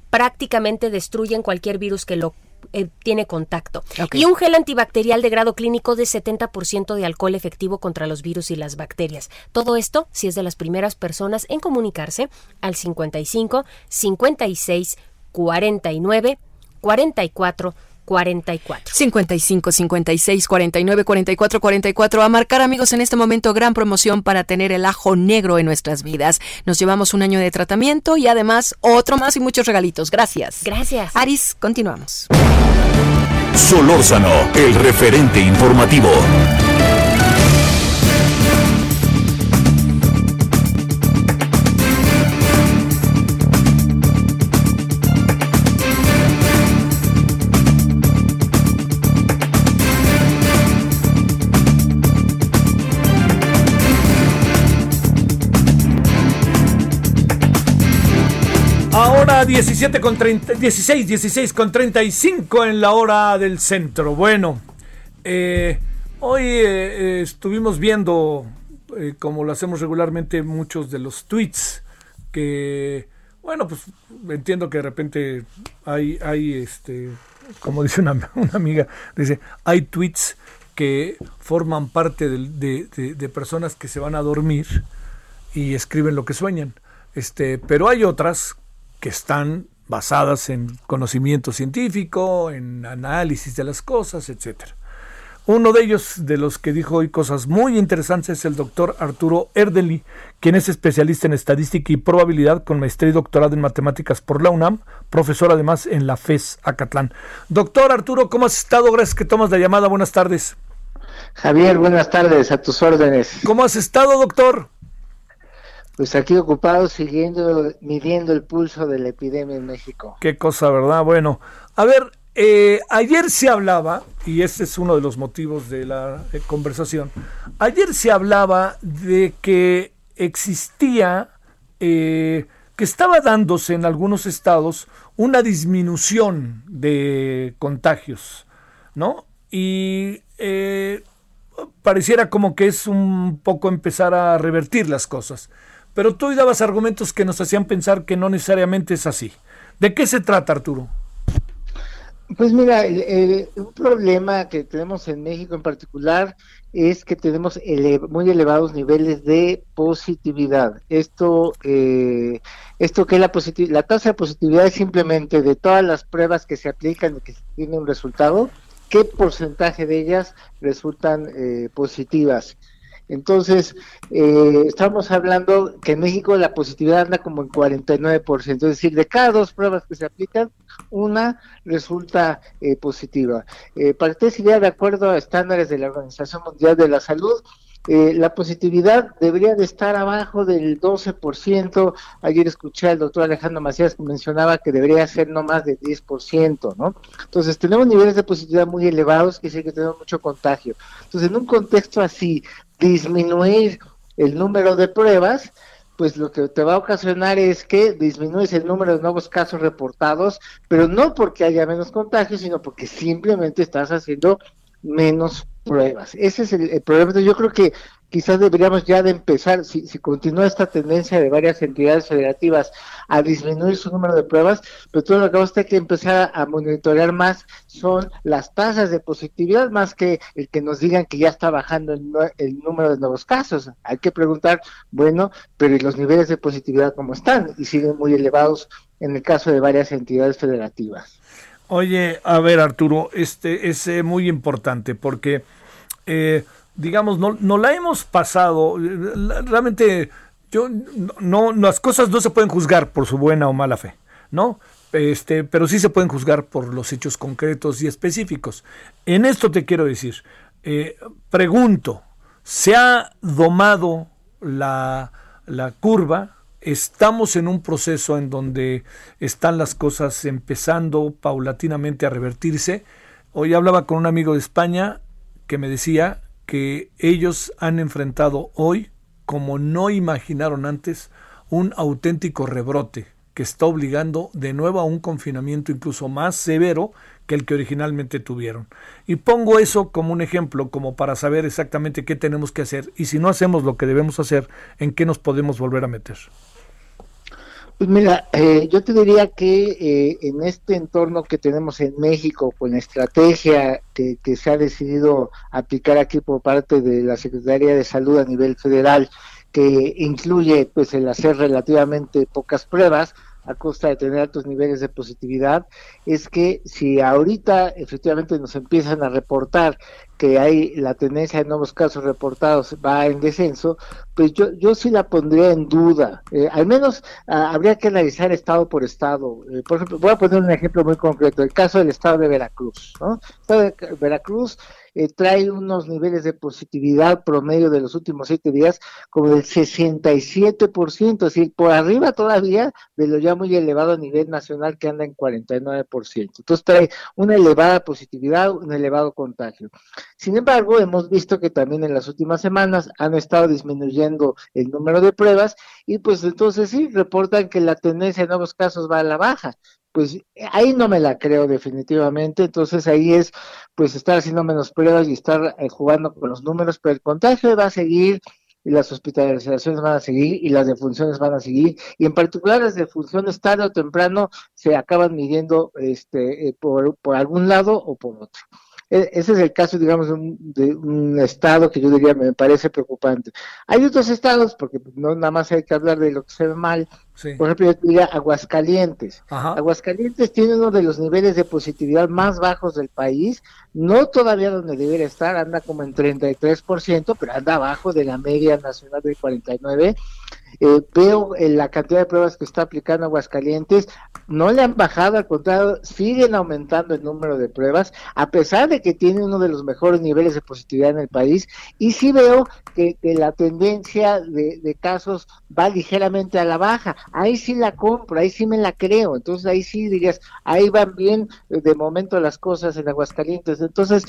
prácticamente destruyen cualquier virus que lo eh, tiene contacto. Y un gel antibacterial de grado clínico de 70% de alcohol efectivo contra los virus y las bacterias. Todo esto si es de las primeras personas en comunicarse al 55 56 49 44 44. 55 56 49 44 44. A marcar, amigos, en este momento gran promoción para tener el ajo negro en nuestras vidas. Nos llevamos un año de tratamiento y además otro más y muchos regalitos. Gracias. Gracias. Aris, continuamos. Solórzano, el referente informativo. Ahora 17 con 30, 16, 16 con 35 en la hora del centro. Bueno, eh, hoy eh, eh, estuvimos viendo, como lo hacemos regularmente, muchos de los tweets que, bueno, pues entiendo que de repente hay, hay este, como dice una, una amiga, dice, hay tweets que forman parte de, de- de personas que se van a dormir y escriben lo que sueñan. Este, pero hay otras que están basadas en conocimiento científico, en análisis de las cosas, etcétera. Uno de ellos, de los que dijo hoy cosas muy interesantes, es el doctor Arturo Erdeli, quien es especialista en estadística y probabilidad con maestría y doctorado en matemáticas por la UNAM, profesor además en la FES Acatlán. Doctor Arturo, ¿cómo has estado? Gracias que tomas la llamada. Buenas tardes. Javier, buenas tardes, a tus órdenes. ¿Cómo has estado, doctor? Pues aquí ocupado siguiendo, midiendo el pulso de la epidemia en México. Qué cosa, ¿verdad? Bueno, a ver, eh, ayer se hablaba, y este es uno de los motivos de la eh, conversación, ayer se hablaba de que existía, eh, que estaba dándose en algunos estados una disminución de contagios, ¿no? Y eh, pareciera como que es un poco empezar a revertir las cosas. Pero tú hoy dabas argumentos que nos hacían pensar que no necesariamente es así. ¿De qué se trata, Arturo? Pues mira, el- un problema que tenemos en México en particular es que tenemos muy elevados niveles de positividad. Esto, eh, esto que es la la tasa de positividad es simplemente de todas las pruebas que se aplican y que se tiene un resultado, qué porcentaje de ellas resultan eh, positivas. Entonces, eh, estamos hablando que en México la positividad anda como en 49%, es decir, de cada dos pruebas que se aplican, una resulta eh, positiva. Eh, para que idea, de acuerdo a estándares de la Organización Mundial de la Salud, eh, la positividad debería de estar abajo del 12%. Ayer escuché al doctor Alejandro Macías que mencionaba que debería ser no más del 10%, ¿no? Entonces, tenemos niveles de positividad muy elevados, que sí que tenemos mucho contagio. Entonces, en un contexto así, disminuir el número de pruebas, pues lo que te va a ocasionar es que disminuyes el número de nuevos casos reportados, pero no porque haya menos contagios, sino porque simplemente estás haciendo menos pruebas. Ese es el, el problema. Yo creo que quizás deberíamos ya de empezar, si, si continúa esta tendencia de varias entidades federativas a disminuir su número de pruebas, pero todo lo que tener que empezar a monitorear más son las tasas de positividad, más que el que nos digan que ya está bajando el, el número de nuevos casos. Hay que preguntar, bueno, pero ¿y los niveles de positividad cómo están? Y siguen muy elevados en el caso de varias entidades federativas. Oye, a ver Arturo, este es eh, muy importante porque, eh, digamos, no, no la hemos pasado, realmente yo no, las cosas no se pueden juzgar por su buena o mala fe, ¿no? Este, pero sí se pueden juzgar por los hechos concretos y específicos. En esto te quiero decir, eh, pregunto, ¿se ha domado la, la curva? estamos en un proceso en donde están las cosas empezando paulatinamente a revertirse. Hoy hablaba con un amigo de España que me decía que ellos han enfrentado hoy como no imaginaron antes, un auténtico rebrote que está obligando de nuevo a un confinamiento incluso más severo que el que originalmente tuvieron. Y pongo eso como un ejemplo, como para saber exactamente qué tenemos que hacer y si no hacemos lo que debemos hacer, en qué nos podemos volver a meter. Pues mira, eh, yo te diría que eh, en este entorno que tenemos en México, con la estrategia que, que, se ha decidido aplicar aquí por parte de la Secretaría de Salud a nivel federal, que incluye pues el hacer relativamente pocas pruebas, a costa de tener altos niveles de positividad, es que si ahorita efectivamente nos empiezan a reportar que hay la tendencia de nuevos casos reportados va en descenso, pues yo, yo sí la pondría en duda. Eh, al menos ah, habría que analizar estado por estado. Eh, por ejemplo, voy a poner un ejemplo muy concreto, el caso del estado de Veracruz. ¿no? El estado de Veracruz eh, trae unos niveles de positividad promedio de los últimos siete días como del 67%, es decir, por arriba todavía de lo ya muy elevado a nivel nacional que anda en 49%. Entonces trae una elevada positividad, un elevado contagio. Sin embargo, hemos visto que también en las últimas semanas han estado disminuyendo el número de pruebas y pues entonces sí, reportan que la tendencia de nuevos casos va a la baja pues ahí no me la creo definitivamente, entonces ahí es pues estar haciendo menos pruebas y estar eh, jugando con los números, pero el contagio va a seguir y las hospitalizaciones van a seguir y las defunciones van a seguir y en particular las defunciones tarde o temprano se acaban midiendo este eh, por, por algún lado o por otro. E, ese es el caso, digamos, de un, estado que yo diría me parece preocupante. Hay otros estados, porque no nada más hay que hablar de lo que se ve mal. Por ejemplo, yo diría Aguascalientes. Aguascalientes tiene uno de los niveles de positividad más bajos del país, no todavía donde debería estar, anda como en 33%, pero anda abajo de la media nacional de 49%. Eh, veo en la cantidad de pruebas que está aplicando Aguascalientes, no le han bajado, al contrario, siguen aumentando el número de pruebas, a pesar de que tiene uno de los mejores niveles de positividad en el país, y sí veo que, la tendencia de, casos va ligeramente a la baja, ahí sí la compro, ahí sí me la creo, entonces ahí sí dirías, ahí van bien de momento las cosas en Aguascalientes, entonces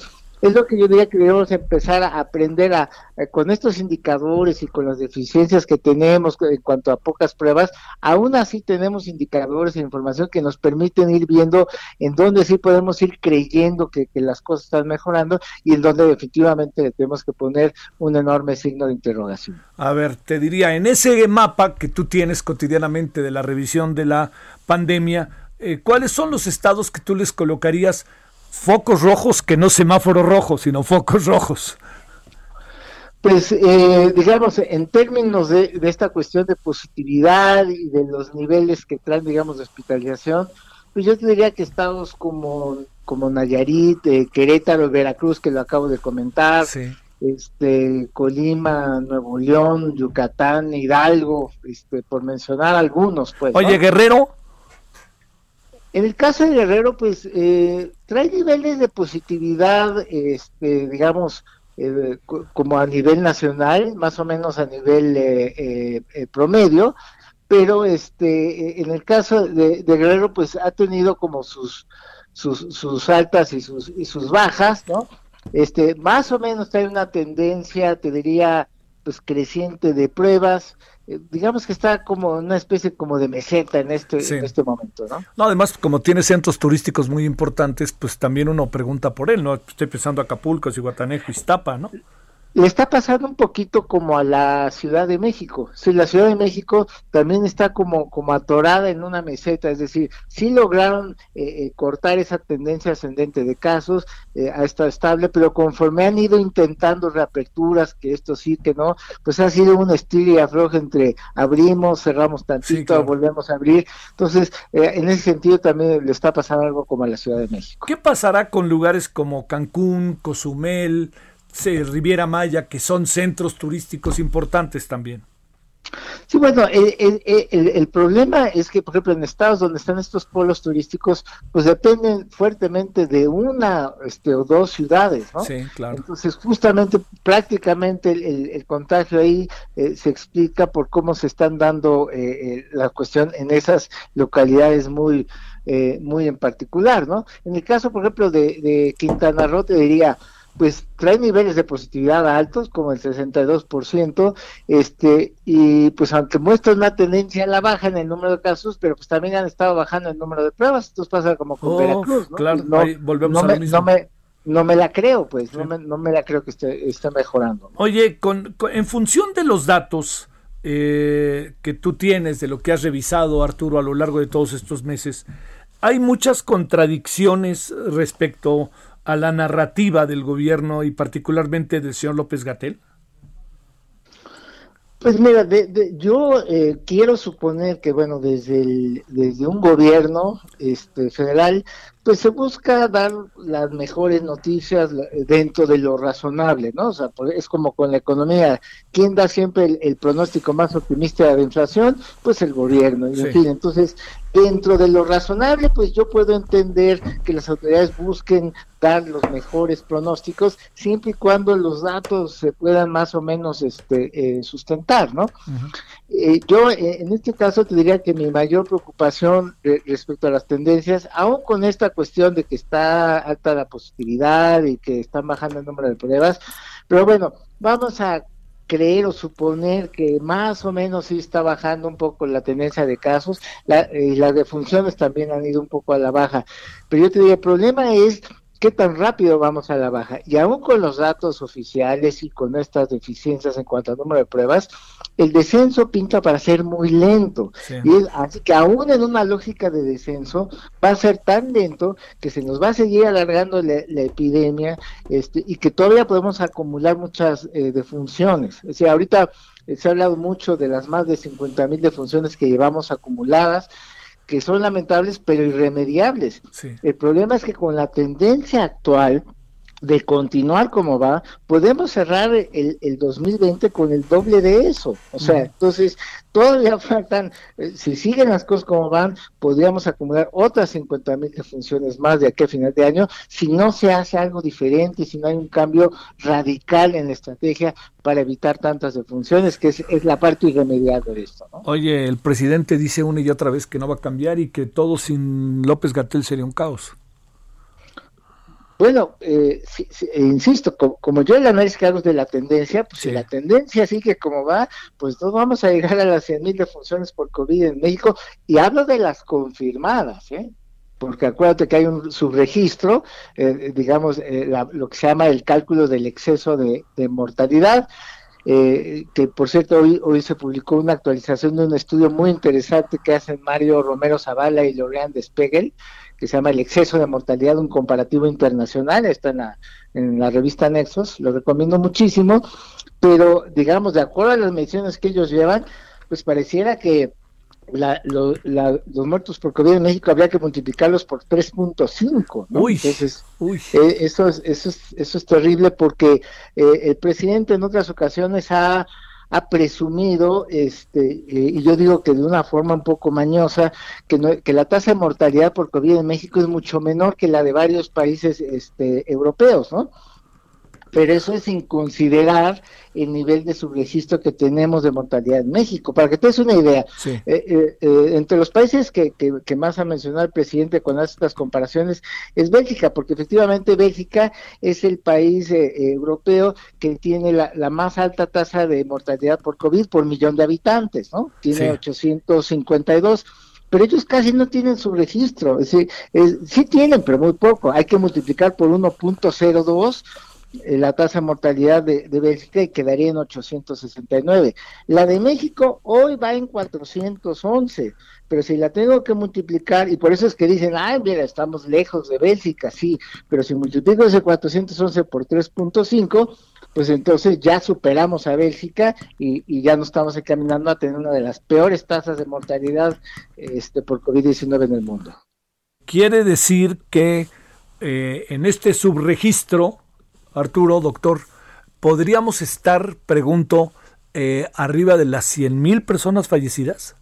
es lo que yo diría que debemos empezar a aprender a, eh, con estos indicadores y con las deficiencias que tenemos en cuanto a pocas pruebas, aún así tenemos indicadores e información que nos permiten ir viendo en dónde sí podemos ir creyendo que, las cosas están mejorando y en dónde definitivamente le tenemos que poner un enorme signo de interrogación. A ver, te diría, en ese mapa que tú tienes cotidianamente de la revisión de la pandemia, eh, ¿cuáles son los estados que tú les colocarías? Focos rojos que no semáforos rojos, sino focos rojos. Pues eh, digamos, en términos de, esta cuestión de positividad y de los niveles que traen, digamos, de hospitalización, pues yo te diría que estados como, como Nayarit, eh, Querétaro, Veracruz, que lo acabo de comentar, este Colima, Nuevo León, Yucatán, Hidalgo, este, por mencionar algunos, pues. Oye, Guerrero. En el caso de Guerrero, pues eh, trae niveles de positividad, este, digamos, eh, como a nivel nacional, más o menos a nivel eh, promedio, pero este, en el caso de, Guerrero, pues ha tenido como sus, sus, altas y sus, y sus bajas, ¿no? Este, más o menos trae una tendencia, te diría, pues creciente de pruebas, eh, digamos que está como una especie como de meseta en este, en este momento, ¿no? No, además, como tiene centros turísticos muy importantes, pues también uno pregunta por él, ¿no? Estoy pensando Acapulco, Cihuatanejo, Iztapa, ¿no? Le está pasando un poquito como a la Ciudad de México. Sí, la Ciudad de México también está como, como atorada en una meseta, es decir, sí lograron eh, eh, cortar esa tendencia ascendente de casos, eh, ha estado estable, pero conforme han ido intentando reaperturas, que esto sí, que no, pues ha sido un estilo y afloje entre abrimos, cerramos tantito, volvemos a abrir. Entonces, en ese sentido también le está pasando algo como a la Ciudad de México. ¿Qué pasará con lugares como Cancún, Cozumel? Riviera Maya, que son centros turísticos importantes también. Sí, bueno, el, problema es que, por ejemplo, en estados donde están estos polos turísticos, pues dependen fuertemente de una este, o dos ciudades, ¿no? Sí, claro. Entonces, justamente, prácticamente el, contagio ahí eh, se explica por cómo se están dando eh, eh, la cuestión en esas localidades muy, muy en particular, ¿no? En el caso, por ejemplo, de, de Quintana Roo, te diría, pues trae niveles de positividad altos, como el 62%, este, y pues aunque muestra una tendencia a la baja en el número de casos, pero pues también han estado bajando el número de pruebas, esto pasa como con Veracruz, ¿no? Claro, pues, volvemos no a lo mismo. No me, la creo, pues, no, me, no me la creo que esté, esté mejorando. Oye, con, en función de los datos eh, que tú tienes, de lo que has revisado, Arturo, a lo largo de todos estos meses, hay muchas contradicciones respecto a la narrativa del gobierno y particularmente del señor López Gatel? Pues mira, yo eh, quiero suponer que, bueno, desde, el, desde un gobierno este, federal, pues se busca dar las mejores noticias dentro de lo razonable, ¿no? O sea, es como con la economía, ¿quién da siempre el, pronóstico más optimista de inflación? Pues el gobierno, en fin, entonces dentro de lo razonable, pues yo puedo entender que las autoridades busquen dar los mejores pronósticos, siempre y cuando los datos se puedan más o menos este, eh, sustentar, ¿no? Eh, yo eh, en este caso te diría que mi mayor preocupación respecto a las tendencias, aún con esta cuestión de que está alta la positividad y que están bajando el número de pruebas, pero bueno, vamos a creer o suponer que más o menos sí está bajando un poco la tendencia de casos, la, y las defunciones también han ido un poco a la baja. Pero yo te diría, el problema es qué tan rápido vamos a la baja. Y aún con los datos oficiales y con estas deficiencias en cuanto al número de pruebas, el descenso pinta para ser muy lento. Y así que aún en una lógica de descenso va a ser tan lento que se nos va a seguir alargando la, epidemia este, y que todavía podemos acumular muchas eh, defunciones. O sea, ahorita eh, se ha hablado mucho de las más de 50 mil defunciones que llevamos acumuladas que son lamentables pero irremediables. El problema es que con la tendencia actual de continuar como va, podemos cerrar el, el 2020 con el doble de eso. O sea, entonces todavía faltan, eh, si siguen las cosas como van, podríamos acumular otras 50 mil funciones más de aquí a final de año, si no se hace algo diferente, si no hay un cambio radical en la estrategia para evitar tantas defunciones, que es, es la parte irremediable de esto. ¿no? Oye, el presidente dice una y otra vez que no va a cambiar y que todo sin López Gatel sería un caos. Bueno, eh, eh, insisto, como, yo el análisis que hago de la tendencia, pues si la tendencia sigue como va, pues no vamos a llegar a las 100.000 mil defunciones por COVID en México, y hablo de las confirmadas, ¿eh? porque acuérdate que hay un subregistro, eh, digamos, lo que se llama el cálculo del exceso de, mortalidad, que por cierto hoy, hoy se publicó una actualización de un estudio muy interesante que hacen Mario Romero Zavala y Lorean Despegel, que se llama El exceso de mortalidad, un comparativo internacional, está en la, en la revista Nexos, lo recomiendo muchísimo, pero digamos, de acuerdo a las mediciones que ellos llevan, pues pareciera que la, los muertos por COVID en México habría que multiplicarlos por 3.5, ¿no? Uy, Entonces, eh, eso, es, eso, es, eso es terrible porque eh, el presidente en otras ocasiones ha ha presumido, este, eh, y yo digo que de una forma un poco mañosa, que, que la tasa de mortalidad por COVID en México es mucho menor que la de varios países este, europeos, ¿no? Pero eso es sin considerar el nivel de subregistro que tenemos de mortalidad en México. Para que te des una idea, eh, eh, eh, entre los países que, que, más ha mencionado el presidente cuando hace estas comparaciones es Bélgica, porque efectivamente Bélgica es el país europeo que tiene la, más alta tasa de mortalidad por COVID por millón de habitantes, ¿no? Tiene 852 pero ellos casi no tienen su registro, sí tienen, pero muy poco, hay que multiplicar por 1.02 eh, la tasa de mortalidad de, Bélgica y quedaría en 869. La de México hoy va en 411, pero si la tengo que multiplicar, y por eso es que dicen, ay, mira, estamos lejos de Bélgica, sí, pero si multiplico ese 411 por 3.5, pues entonces ya superamos a Bélgica y, y, ya nos estamos encaminando a tener una de las peores tasas de mortalidad este, por COVID-19 en el mundo. Quiere decir que eh, en este subregistro, Arturo, doctor, ¿podríamos estar, pregunto, eh, arriba de las 100 mil personas fallecidas?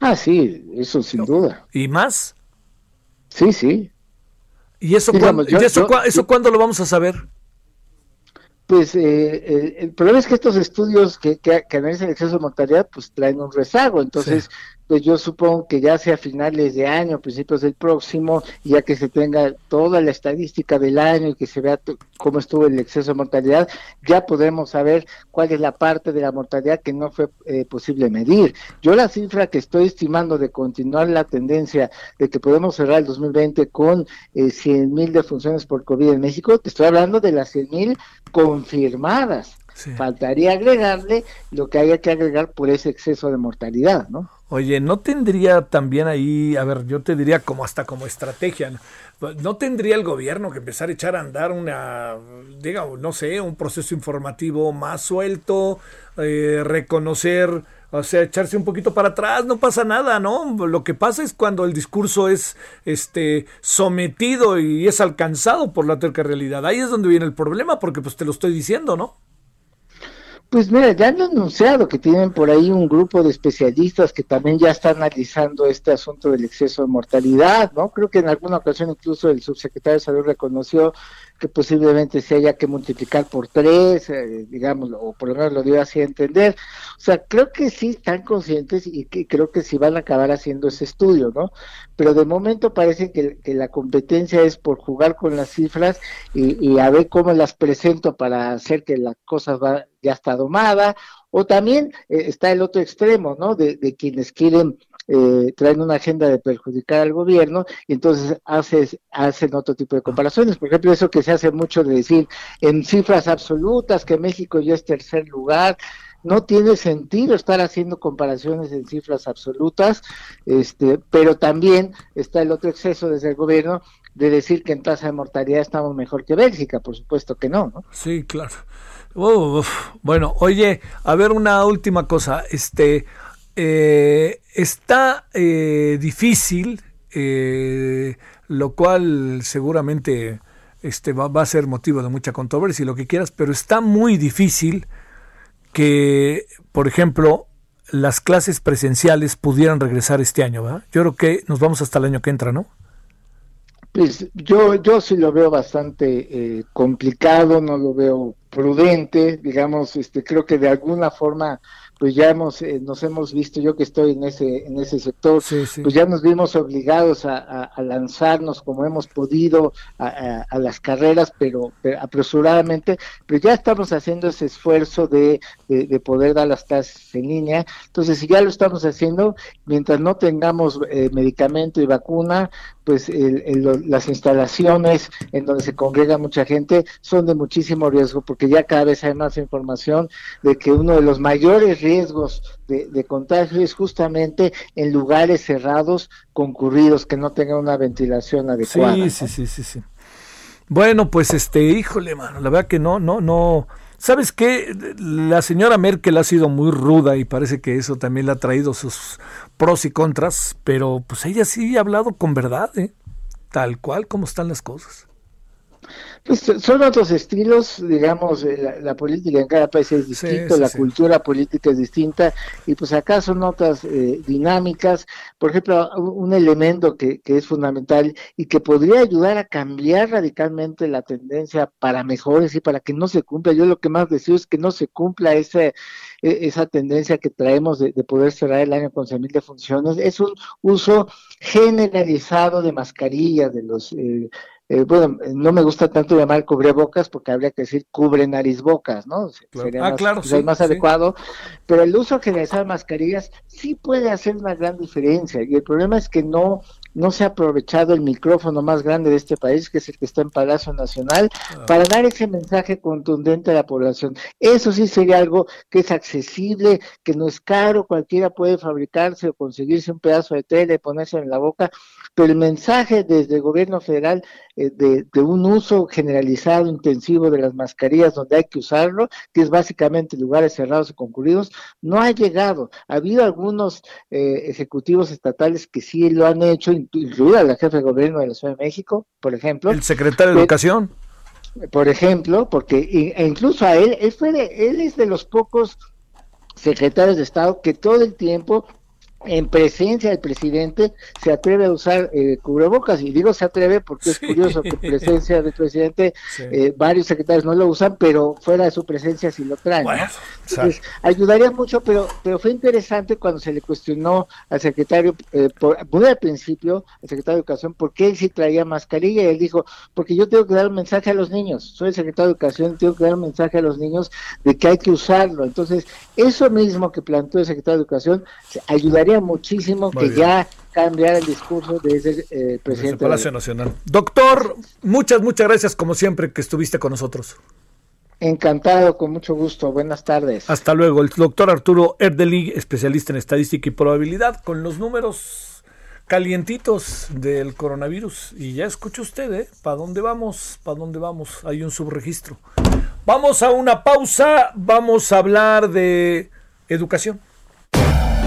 Ah, sí, eso sin duda. ¿Y más? Sí, sí. ¿Y eso, Digamos, yo, ¿y eso, yo, eso cuándo lo vamos a saber? Pues eh, el, el, problema es que estos estudios que, que, que analizan el exceso de mortalidad pues traen un rezago, entonces sí pues yo supongo que ya sea finales de año, principios del próximo, ya que se tenga toda la estadística del año y que se vea cómo estuvo el exceso de mortalidad, ya podremos saber cuál es la parte de la mortalidad que no fue eh, posible medir. Yo la cifra que estoy estimando de continuar la tendencia de que podemos cerrar el 2020 con eh, 100 mil defunciones por COVID en México, te estoy hablando de las 100 mil confirmadas. Sí. Faltaría agregarle lo que haya que agregar por ese exceso de mortalidad, ¿no? Oye, ¿no tendría también ahí, a ver, yo te diría como hasta como estrategia, ¿no? ¿no tendría el gobierno que empezar a echar a andar una, diga, no sé, un proceso informativo más suelto, eh, reconocer, o sea, echarse un poquito para atrás, no pasa nada, ¿no? Lo que pasa es cuando el discurso es este sometido y es alcanzado por la terca realidad. Ahí es donde viene el problema, porque pues te lo estoy diciendo, ¿no? Pues mira, ya han anunciado que tienen por ahí un grupo de especialistas que también ya están analizando este asunto del exceso de mortalidad, ¿no? Creo que en alguna ocasión incluso el subsecretario de Salud reconoció que posiblemente se haya que multiplicar por tres, eh, digamos, o por lo menos lo dio así a entender. O sea, creo que sí están conscientes y que creo que sí van a acabar haciendo ese estudio, ¿no? Pero de momento parece que, la competencia es por jugar con las cifras y, y, a ver cómo las presento para hacer que la cosa va, ya está domada, o también eh, está el otro extremo, ¿no? De, de quienes quieren eh, traen una agenda de perjudicar al gobierno y entonces hace, hacen otro tipo de comparaciones. Por ejemplo, eso que se hace mucho de decir en cifras absolutas que México ya es tercer lugar. No tiene sentido estar haciendo comparaciones en cifras absolutas, este, pero también está el otro exceso desde el gobierno de decir que en tasa de mortalidad estamos mejor que Bélgica, por supuesto que no, ¿no? Sí, claro. Bueno, oye, a ver una última cosa, este, eh, está eh, difícil, eh, lo cual seguramente este, va, va, a ser motivo de mucha controversia y lo que quieras, pero está muy difícil que, por ejemplo, las clases presenciales pudieran regresar este año, ¿verdad? Yo creo que nos vamos hasta el año que entra, ¿no? Pues yo, yo sí lo veo bastante eh, complicado, no lo veo prudente, digamos, este, creo que de alguna forma pues ya hemos, eh, nos hemos visto, yo que estoy en ese, en ese sector, sí, sí. pues ya nos vimos obligados a, a, a, lanzarnos como hemos podido a, a las carreras, pero, pero, apresuradamente, pero ya estamos haciendo ese esfuerzo de, de, de, poder dar las clases en línea. Entonces, si ya lo estamos haciendo, mientras no tengamos eh, medicamento y vacuna, pues el, el, las instalaciones en donde se congrega mucha gente son de muchísimo riesgo, porque ya cada vez hay más información de que uno de los mayores riesgos de, de, contagio es justamente en lugares cerrados, concurridos, que no tengan una ventilación adecuada. Sí, ¿no? sí, sí, sí, sí. Bueno, pues este, híjole, mano, la verdad que no, no, no. ¿Sabes qué? La señora Merkel ha sido muy ruda y parece que eso también le ha traído sus pros y contras, pero pues ella sí ha hablado con verdad, ¿eh? tal cual como están las cosas. Pues son otros estilos, digamos, la, la, política en cada país es sí, sí, la sí. cultura política es distinta, y pues acá son otras eh, dinámicas. Por ejemplo, un elemento que, que, es fundamental y que podría ayudar a cambiar radicalmente la tendencia para mejores y para que no se cumpla. Yo lo que más deseo es que no se cumpla ese esa tendencia que traemos de, de poder cerrar el año con 100.000 defunciones, es un uso generalizado de mascarillas, de los eh, eh, bueno, no me gusta tanto llamar cubrebocas porque habría que decir cubre nariz bocas, ¿no? Claro. Sería ah, más, claro, sí, más adecuado, pero el uso generalizado de mascarillas sí puede hacer una gran diferencia y el problema es que no no se ha aprovechado el micrófono más grande de este país, que es el que está en Palacio Nacional, ah. para dar ese mensaje contundente a la población. Eso sí sería algo que es accesible, que no es caro, cualquiera puede fabricarse o conseguirse un pedazo de tela y ponerse en la boca, pero el mensaje desde el gobierno federal eh, de, un uso generalizado, intensivo de las mascarillas donde hay que usarlo, que es básicamente lugares cerrados y concurridos, no ha llegado. Ha habido algunos eh, ejecutivos estatales que sí lo han hecho, incluida la jefe de gobierno de la Ciudad de México, por ejemplo. El secretario de Educación. Por ejemplo, porque e incluso a él, él, fue él es de los pocos secretarios de Estado que todo el tiempo en presencia del presidente se atreve a usar eh, cubrebocas. Y digo se atreve porque es curioso que en presencia del presidente eh, varios secretarios no lo usan pero fuera de su presencia sí lo traen Entonces, ayudaría mucho pero pero fue interesante cuando se le cuestionó al secretario eh, por, muy al principio al secretario de educación por qué él sí traía mascarilla. Y él dijo porque yo tengo que dar un mensaje a los niños. Soy el secretario de educación tengo que dar un mensaje a los niños de que hay que usarlo entonces eso mismo que planteó el secretario de educación ayudaría muchísimo que ya cambiara el discurso desde el eh, presidente. Palacio Nacional. Doctor, muchas, muchas gracias como siempre que estuviste con nosotros. Encantado, con mucho gusto. Buenas tardes. Hasta luego. El doctor Arturo Erdelig, especialista en estadística y probabilidad, con los números calientitos del coronavirus. Y ya escucha usted, ¿eh? ¿Para dónde vamos? ¿Para dónde vamos? Hay un subregistro. Vamos a una pausa. Vamos a hablar de educación.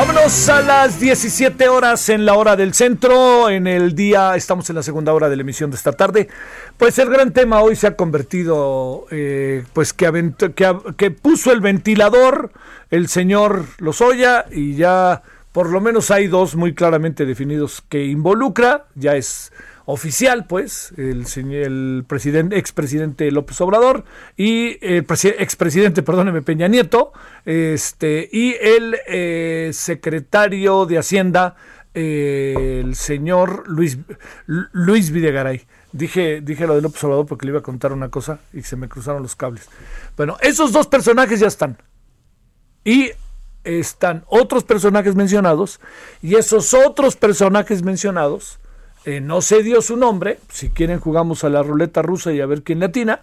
Vámonos a las 17 horas en la hora del centro. En el día, estamos en la segunda hora de la emisión de esta tarde. Pues el gran tema hoy se ha convertido, eh, pues que, puso el ventilador el señor Lozoya y ya por lo menos hay dos muy claramente definidos que involucra. Ya es oficial, pues, el, el presidente, expresidente López Obrador y el expresidente, perdóneme, Peña Nieto, este, y el eh, secretario de Hacienda, eh, el señor Luis, Luis Videgaray. Dije, dije lo de López Obrador porque le iba a contar una cosa y se me cruzaron los cables. Bueno, esos dos personajes ya están. Y están otros personajes mencionados. Y esos otros personajes mencionados eh, no se dio su nombre, si quieren jugamos a la ruleta rusa y a ver quién le atina,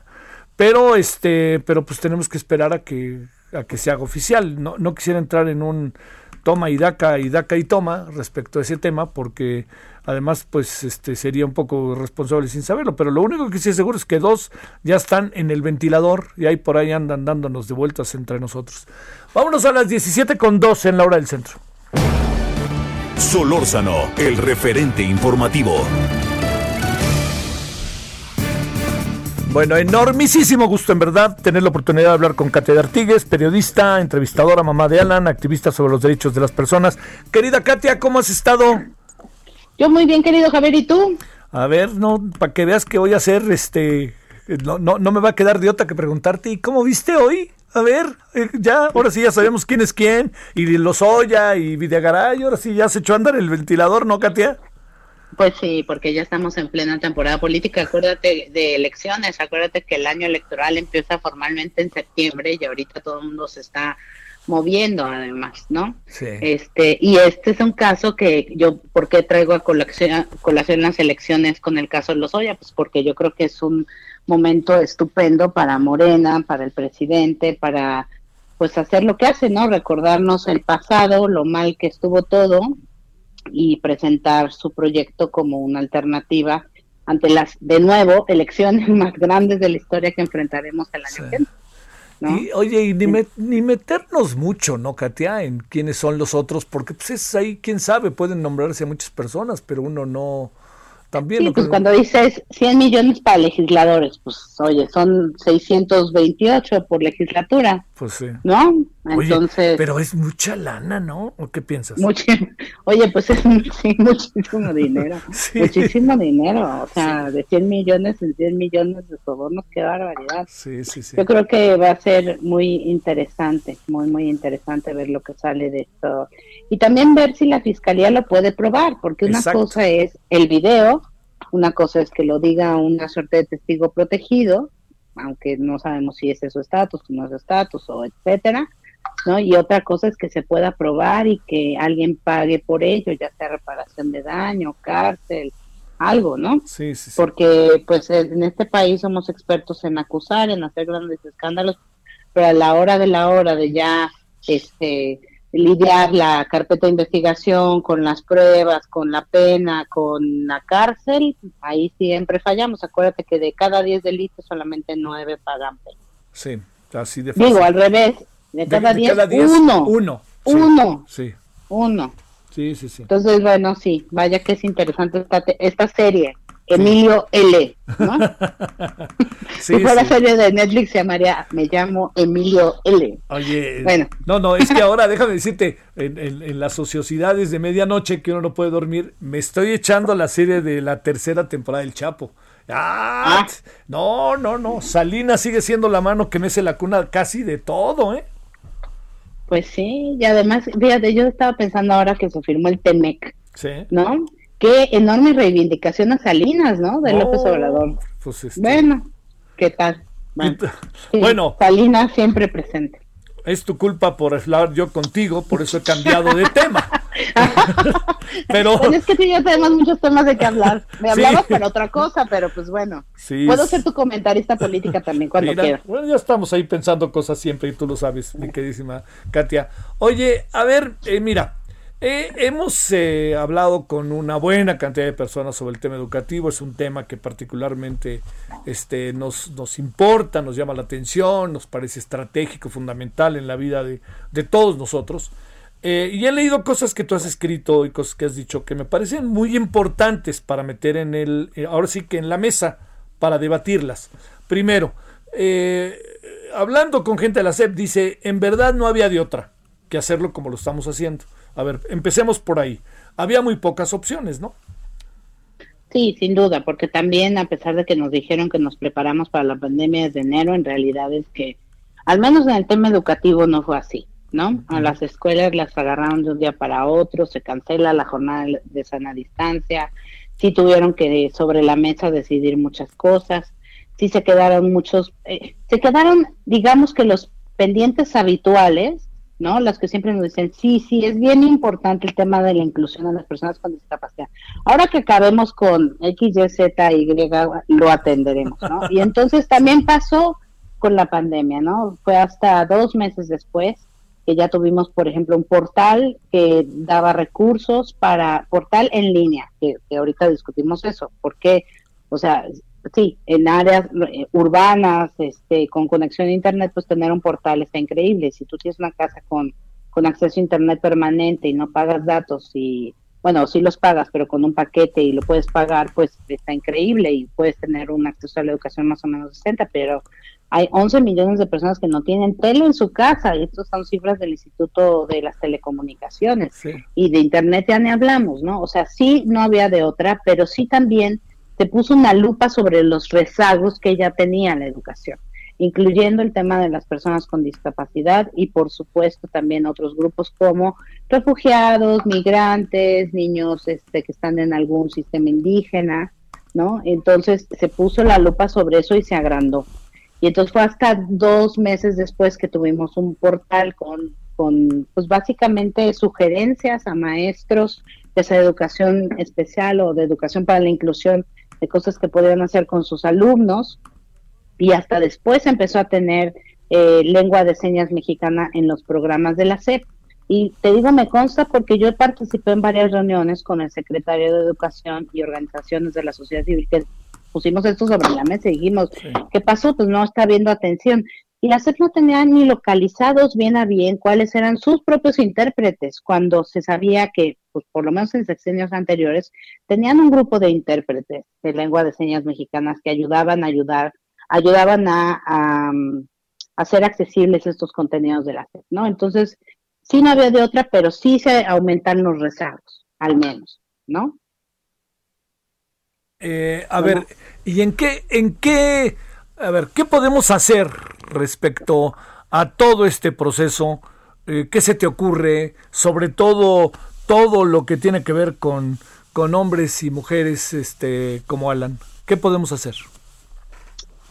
pero este, pero pues tenemos que esperar a que, a que se haga oficial. No, no quisiera entrar en un toma y daca y daca y toma respecto a ese tema, porque además pues este sería un poco responsable sin saberlo, pero lo único que sí es seguro es que dos ya están en el ventilador y ahí por ahí andan dándonos de vueltas entre nosotros. Vámonos a las 17 con 2 en la hora del centro. Solórzano, el referente informativo. Bueno, enormísimo gusto en verdad tener la oportunidad de hablar con Katia Artigues, periodista, entrevistadora, mamá de Alan, activista sobre los derechos de las personas. Querida Katia, ¿cómo has estado? Yo muy bien, querido Javier, ¿y tú? A ver, no, para que veas que voy a hacer, este, no, no, no me va a quedar de otra que preguntarte, ¿y cómo viste hoy? A ver, eh, ya, ahora sí ya sabemos quién es quién, y Lozoya y Videgaray, ahora sí ya se echó a andar el ventilador, ¿no, Katia? Pues sí, porque ya estamos en plena temporada política. Acuérdate de elecciones, acuérdate que el año electoral empieza formalmente en septiembre y ahorita todo el mundo se está moviendo además, ¿no? Sí. Este, y este es un caso que yo, ¿por qué traigo a colación, colación las elecciones con el caso de Lozoya? Pues porque yo creo que es un momento estupendo para Morena, para el presidente, para pues hacer lo que hace, ¿no? Recordarnos el pasado, lo mal que estuvo todo y presentar su proyecto como una alternativa ante las, de nuevo, elecciones más grandes de la historia que enfrentaremos el año que Y, oye, y ni, ni, meternos mucho, ¿no, Katia, en quiénes son los otros? Porque pues es ahí, quién sabe, pueden nombrarse a muchas personas, pero uno no, también. Sí, pues cuando dices 100 millones para legisladores, pues oye, son 628 por legislatura. Pues sí. ¿No? Entonces. pero es mucha lana, ¿no? ¿O qué piensas? oye, pues es muchísimo dinero. Muchísimo dinero. O sea, de 100 millones en 100 millones de sobornos, qué barbaridad. Sí, sí, sí. Yo creo que va a ser muy interesante, muy, muy interesante ver lo que sale de esto. Y también ver si la fiscalía lo puede probar, porque una cosa es el video, una cosa es que lo diga una suerte de testigo protegido, aunque no sabemos si ese es su estatus, si no es su estatus, o etcétera ¿no? Y otra cosa es que se pueda probar y que alguien pague por ello, ya sea reparación de daño, cárcel, algo, ¿no? Sí, sí, sí. Porque pues en este país somos expertos en acusar, en hacer grandes escándalos, pero a la hora de la hora de ya este lidiar la carpeta de investigación con las pruebas, con la pena, con la cárcel, ahí siempre fallamos. Acuérdate que de cada 10 delitos solamente 9 pagan pena. Sí, así de fácil. Digo, al revés, de cada 10, uno. Uno. Uno. Sí. Uno. Sí, sí, sí. Entonces, bueno, sí, vaya que es interesante esta, esta serie. Emilio L. ¿no? si fuera serie de Netflix se llamaría Me llamo Emilio L. Oye, bueno. no, no, es que ahora déjame decirte, en, en, las ociosidades de medianoche que uno no puede dormir, me estoy echando la serie de la tercera temporada del Chapo. Ah, ah. No, no, no. Salina sigue siendo la mano que mece la cuna casi de todo, ¿eh? Pues sí, y además, fíjate, yo estaba pensando ahora que se firmó el TEMEC, sí. ¿no? Qué enorme reivindicación a Salinas, ¿no? De López Obrador. Pues este... Bueno, ¿qué tal? Bueno, Salinas siempre presente. Es tu culpa por hablar yo contigo, por eso he cambiado de tema. pero pues es que sí, ya tenemos muchos temas de que hablar. Me hablabas sí. para otra cosa, pero pues bueno. Puedo ser tu comentarista política también cuando quieras. Bueno, ya estamos ahí pensando cosas siempre y tú lo sabes, mi queridísima Katia. Oye, a ver, eh, mira, eh, hemos eh, hablado con una buena cantidad de personas sobre el tema educativo. Es un tema que particularmente este, nos, nos importa, nos llama la atención, nos parece estratégico, fundamental en la vida de, de todos nosotros. Eh, y he leído cosas que tú has escrito y cosas que has dicho que me parecen muy importantes para meter en el, eh, ahora sí que en la mesa, para debatirlas. Primero, hablando con gente de la SEP, dice, en verdad no había de otra que hacerlo como lo estamos haciendo. A ver, empecemos por ahí. Había muy pocas opciones, ¿no? Sí, sin duda, porque también a pesar de que nos dijeron que nos preparamos para la pandemia desde enero, en realidad es que, al menos en el tema educativo, no fue así. ¿no? A las escuelas las agarraron de un día para otro, se cancela la jornada de sana distancia, sí tuvieron que sobre la mesa decidir muchas cosas, sí se quedaron muchos, eh, se quedaron, digamos que los pendientes habituales, ¿no? Las que siempre nos dicen, sí, sí, es bien importante el tema de la inclusión de las personas con discapacidad. Ahora que acabemos con X, Y, Z, Y, lo atenderemos, ¿no? Y entonces también pasó con la pandemia, ¿no? Fue hasta dos meses después que ya tuvimos, por ejemplo, un portal que daba recursos para portal en línea, que, ahorita discutimos eso, porque, o sea, sí, en áreas eh, urbanas, este, con conexión a internet, pues tener un portal está increíble. Si tú tienes una casa con, con acceso a internet permanente y no pagas datos y, bueno, sí los pagas, pero con un paquete y lo puedes pagar, pues está increíble y puedes tener un acceso a la educación más o menos decente, pero hay 11 millones de personas que no tienen tele en su casa, y estas son cifras del Instituto de las Telecomunicaciones. Y de Internet ya ni hablamos, ¿no? O sea, sí no había de otra, pero sí también se puso una lupa sobre los rezagos que ya tenía la educación, incluyendo el tema de las personas con discapacidad y, por supuesto, también otros grupos como refugiados, migrantes, niños este, que están en algún sistema indígena, ¿no? Entonces se puso la lupa sobre eso y se agrandó. Y entonces fue hasta dos meses después que tuvimos un portal con, con pues básicamente sugerencias a maestros de esa educación especial o de educación para la inclusión de cosas que podían hacer con sus alumnos. Y hasta después empezó a tener eh, lengua de señas mexicana en los programas de la SEP. Y te digo, me consta porque yo participé en varias reuniones con el secretario de Educación y organizaciones de la sociedad civil que pusimos esto sobre la mesa y dijimos, ¿qué pasó? Pues no está habiendo atención. Y la SEP no tenía ni localizados bien a bien cuáles eran sus propios intérpretes, cuando se sabía que, pues por lo menos en sexenios anteriores, tenían un grupo de intérpretes de lengua de señas mexicanas que ayudaban a ayudar, ayudaban a, a, hacer accesibles estos contenidos de la SEP, ¿no? Entonces, sí no había de otra, pero sí se aumentan los rezagos, al menos, ¿no? Eh, a ver, ¿y en qué, en qué, a ver, qué podemos hacer respecto a todo este proceso? Eh, ¿Qué se te ocurre? Sobre todo, todo lo que tiene que ver con, con hombres y mujeres este, como Alan. ¿Qué podemos hacer?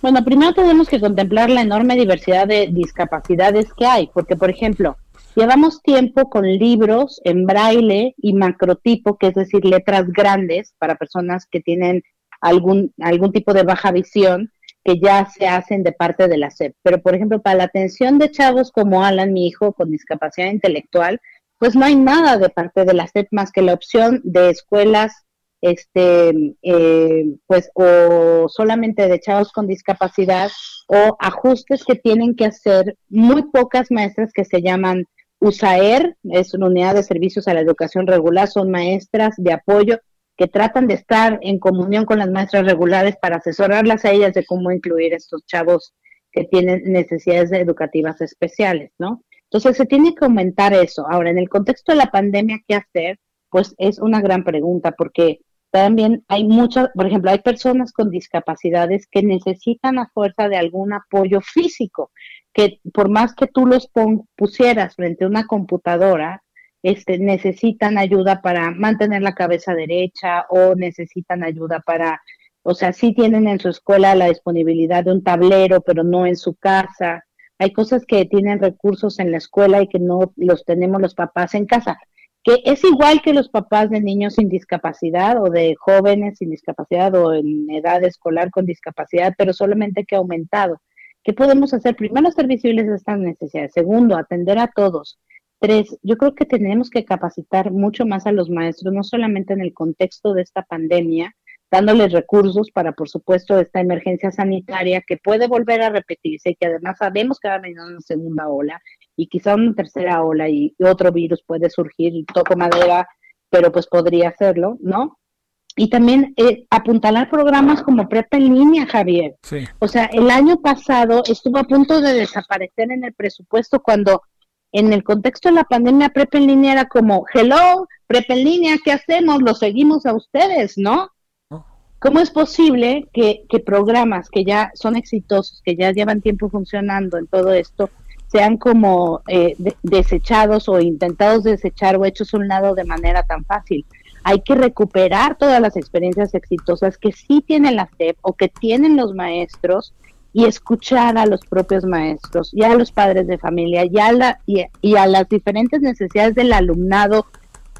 Bueno, primero tenemos que contemplar la enorme diversidad de discapacidades que hay, porque, por ejemplo, llevamos tiempo con libros en braille y macrotipo, que es decir, letras grandes para personas que tienen algún, algún tipo de baja visión, que ya se hacen de parte de la SEP. Pero, por ejemplo, para la atención de chavos como Alan, mi hijo, con discapacidad intelectual, pues no hay nada de parte de la SEP más que la opción de escuelas, este, eh, pues, o solamente de chavos con discapacidad, o ajustes que tienen que hacer muy pocas maestras que se llaman USAER, es una unidad de servicios a la educación regular, son maestras de apoyo que tratan de estar en comunión con las maestras regulares para asesorarlas a ellas de cómo incluir estos chavos que tienen necesidades educativas especiales, ¿no? Entonces se tiene que aumentar eso. Ahora, en el contexto de la pandemia, ¿qué hacer? Pues es una gran pregunta porque también hay muchas, por ejemplo, hay personas con discapacidades que necesitan a fuerza de algún apoyo físico, que por más que tú los pusieras frente a una computadora, este, necesitan ayuda para mantener la cabeza derecha o necesitan ayuda para, o sea, sí tienen en su escuela la disponibilidad de un tablero, pero no en su casa. Hay cosas que tienen recursos en la escuela y que no los tenemos los papás en casa, que es igual que los papás de niños sin discapacidad o de jóvenes sin discapacidad o en edad escolar con discapacidad, pero solamente que ha aumentado. ¿Qué podemos hacer? Primero, hacer visibles estas necesidades. Segundo, atender a todos. Tres, yo creo que tenemos que capacitar mucho más a los maestros, no solamente en el contexto de esta pandemia, dándoles recursos para, por supuesto, esta emergencia sanitaria que puede volver a repetirse y que además sabemos que va a venir una segunda ola y quizá una tercera ola y, otro virus puede surgir, toco madera, pero pues podría hacerlo, ¿no? Y también eh, apuntalar programas como Prepa en línea, Javier. O sea, el año pasado estuvo a punto de desaparecer en el presupuesto cuando en el contexto de la pandemia, Prepa en línea era como, hello, Prepa en línea, ¿qué hacemos? Lo seguimos a ustedes, ¿no? ¿Cómo es posible que, programas que ya son exitosos, que ya llevan tiempo funcionando en todo esto, sean como eh, desechados o intentados desechar o hechos a un lado de manera tan fácil? Hay que recuperar todas las experiencias exitosas que sí tienen la SEP o que tienen los maestros y escuchar a los propios maestros y a los padres de familia y a, la, y, a las diferentes necesidades del alumnado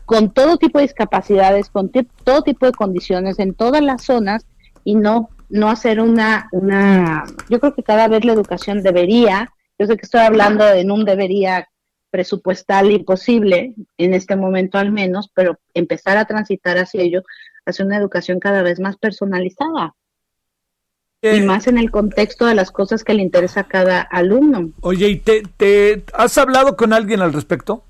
con todo tipo de discapacidades, con todo tipo de condiciones en todas las zonas y no no hacer una una yo creo que cada vez la educación debería, yo sé que estoy hablando en un debería presupuestal imposible en este momento al menos, pero empezar a transitar hacia ello, hacia una educación cada vez más personalizada y más en el contexto de las cosas que le interesa a cada alumno. Oye, ¿y te, te has hablado con alguien al respecto?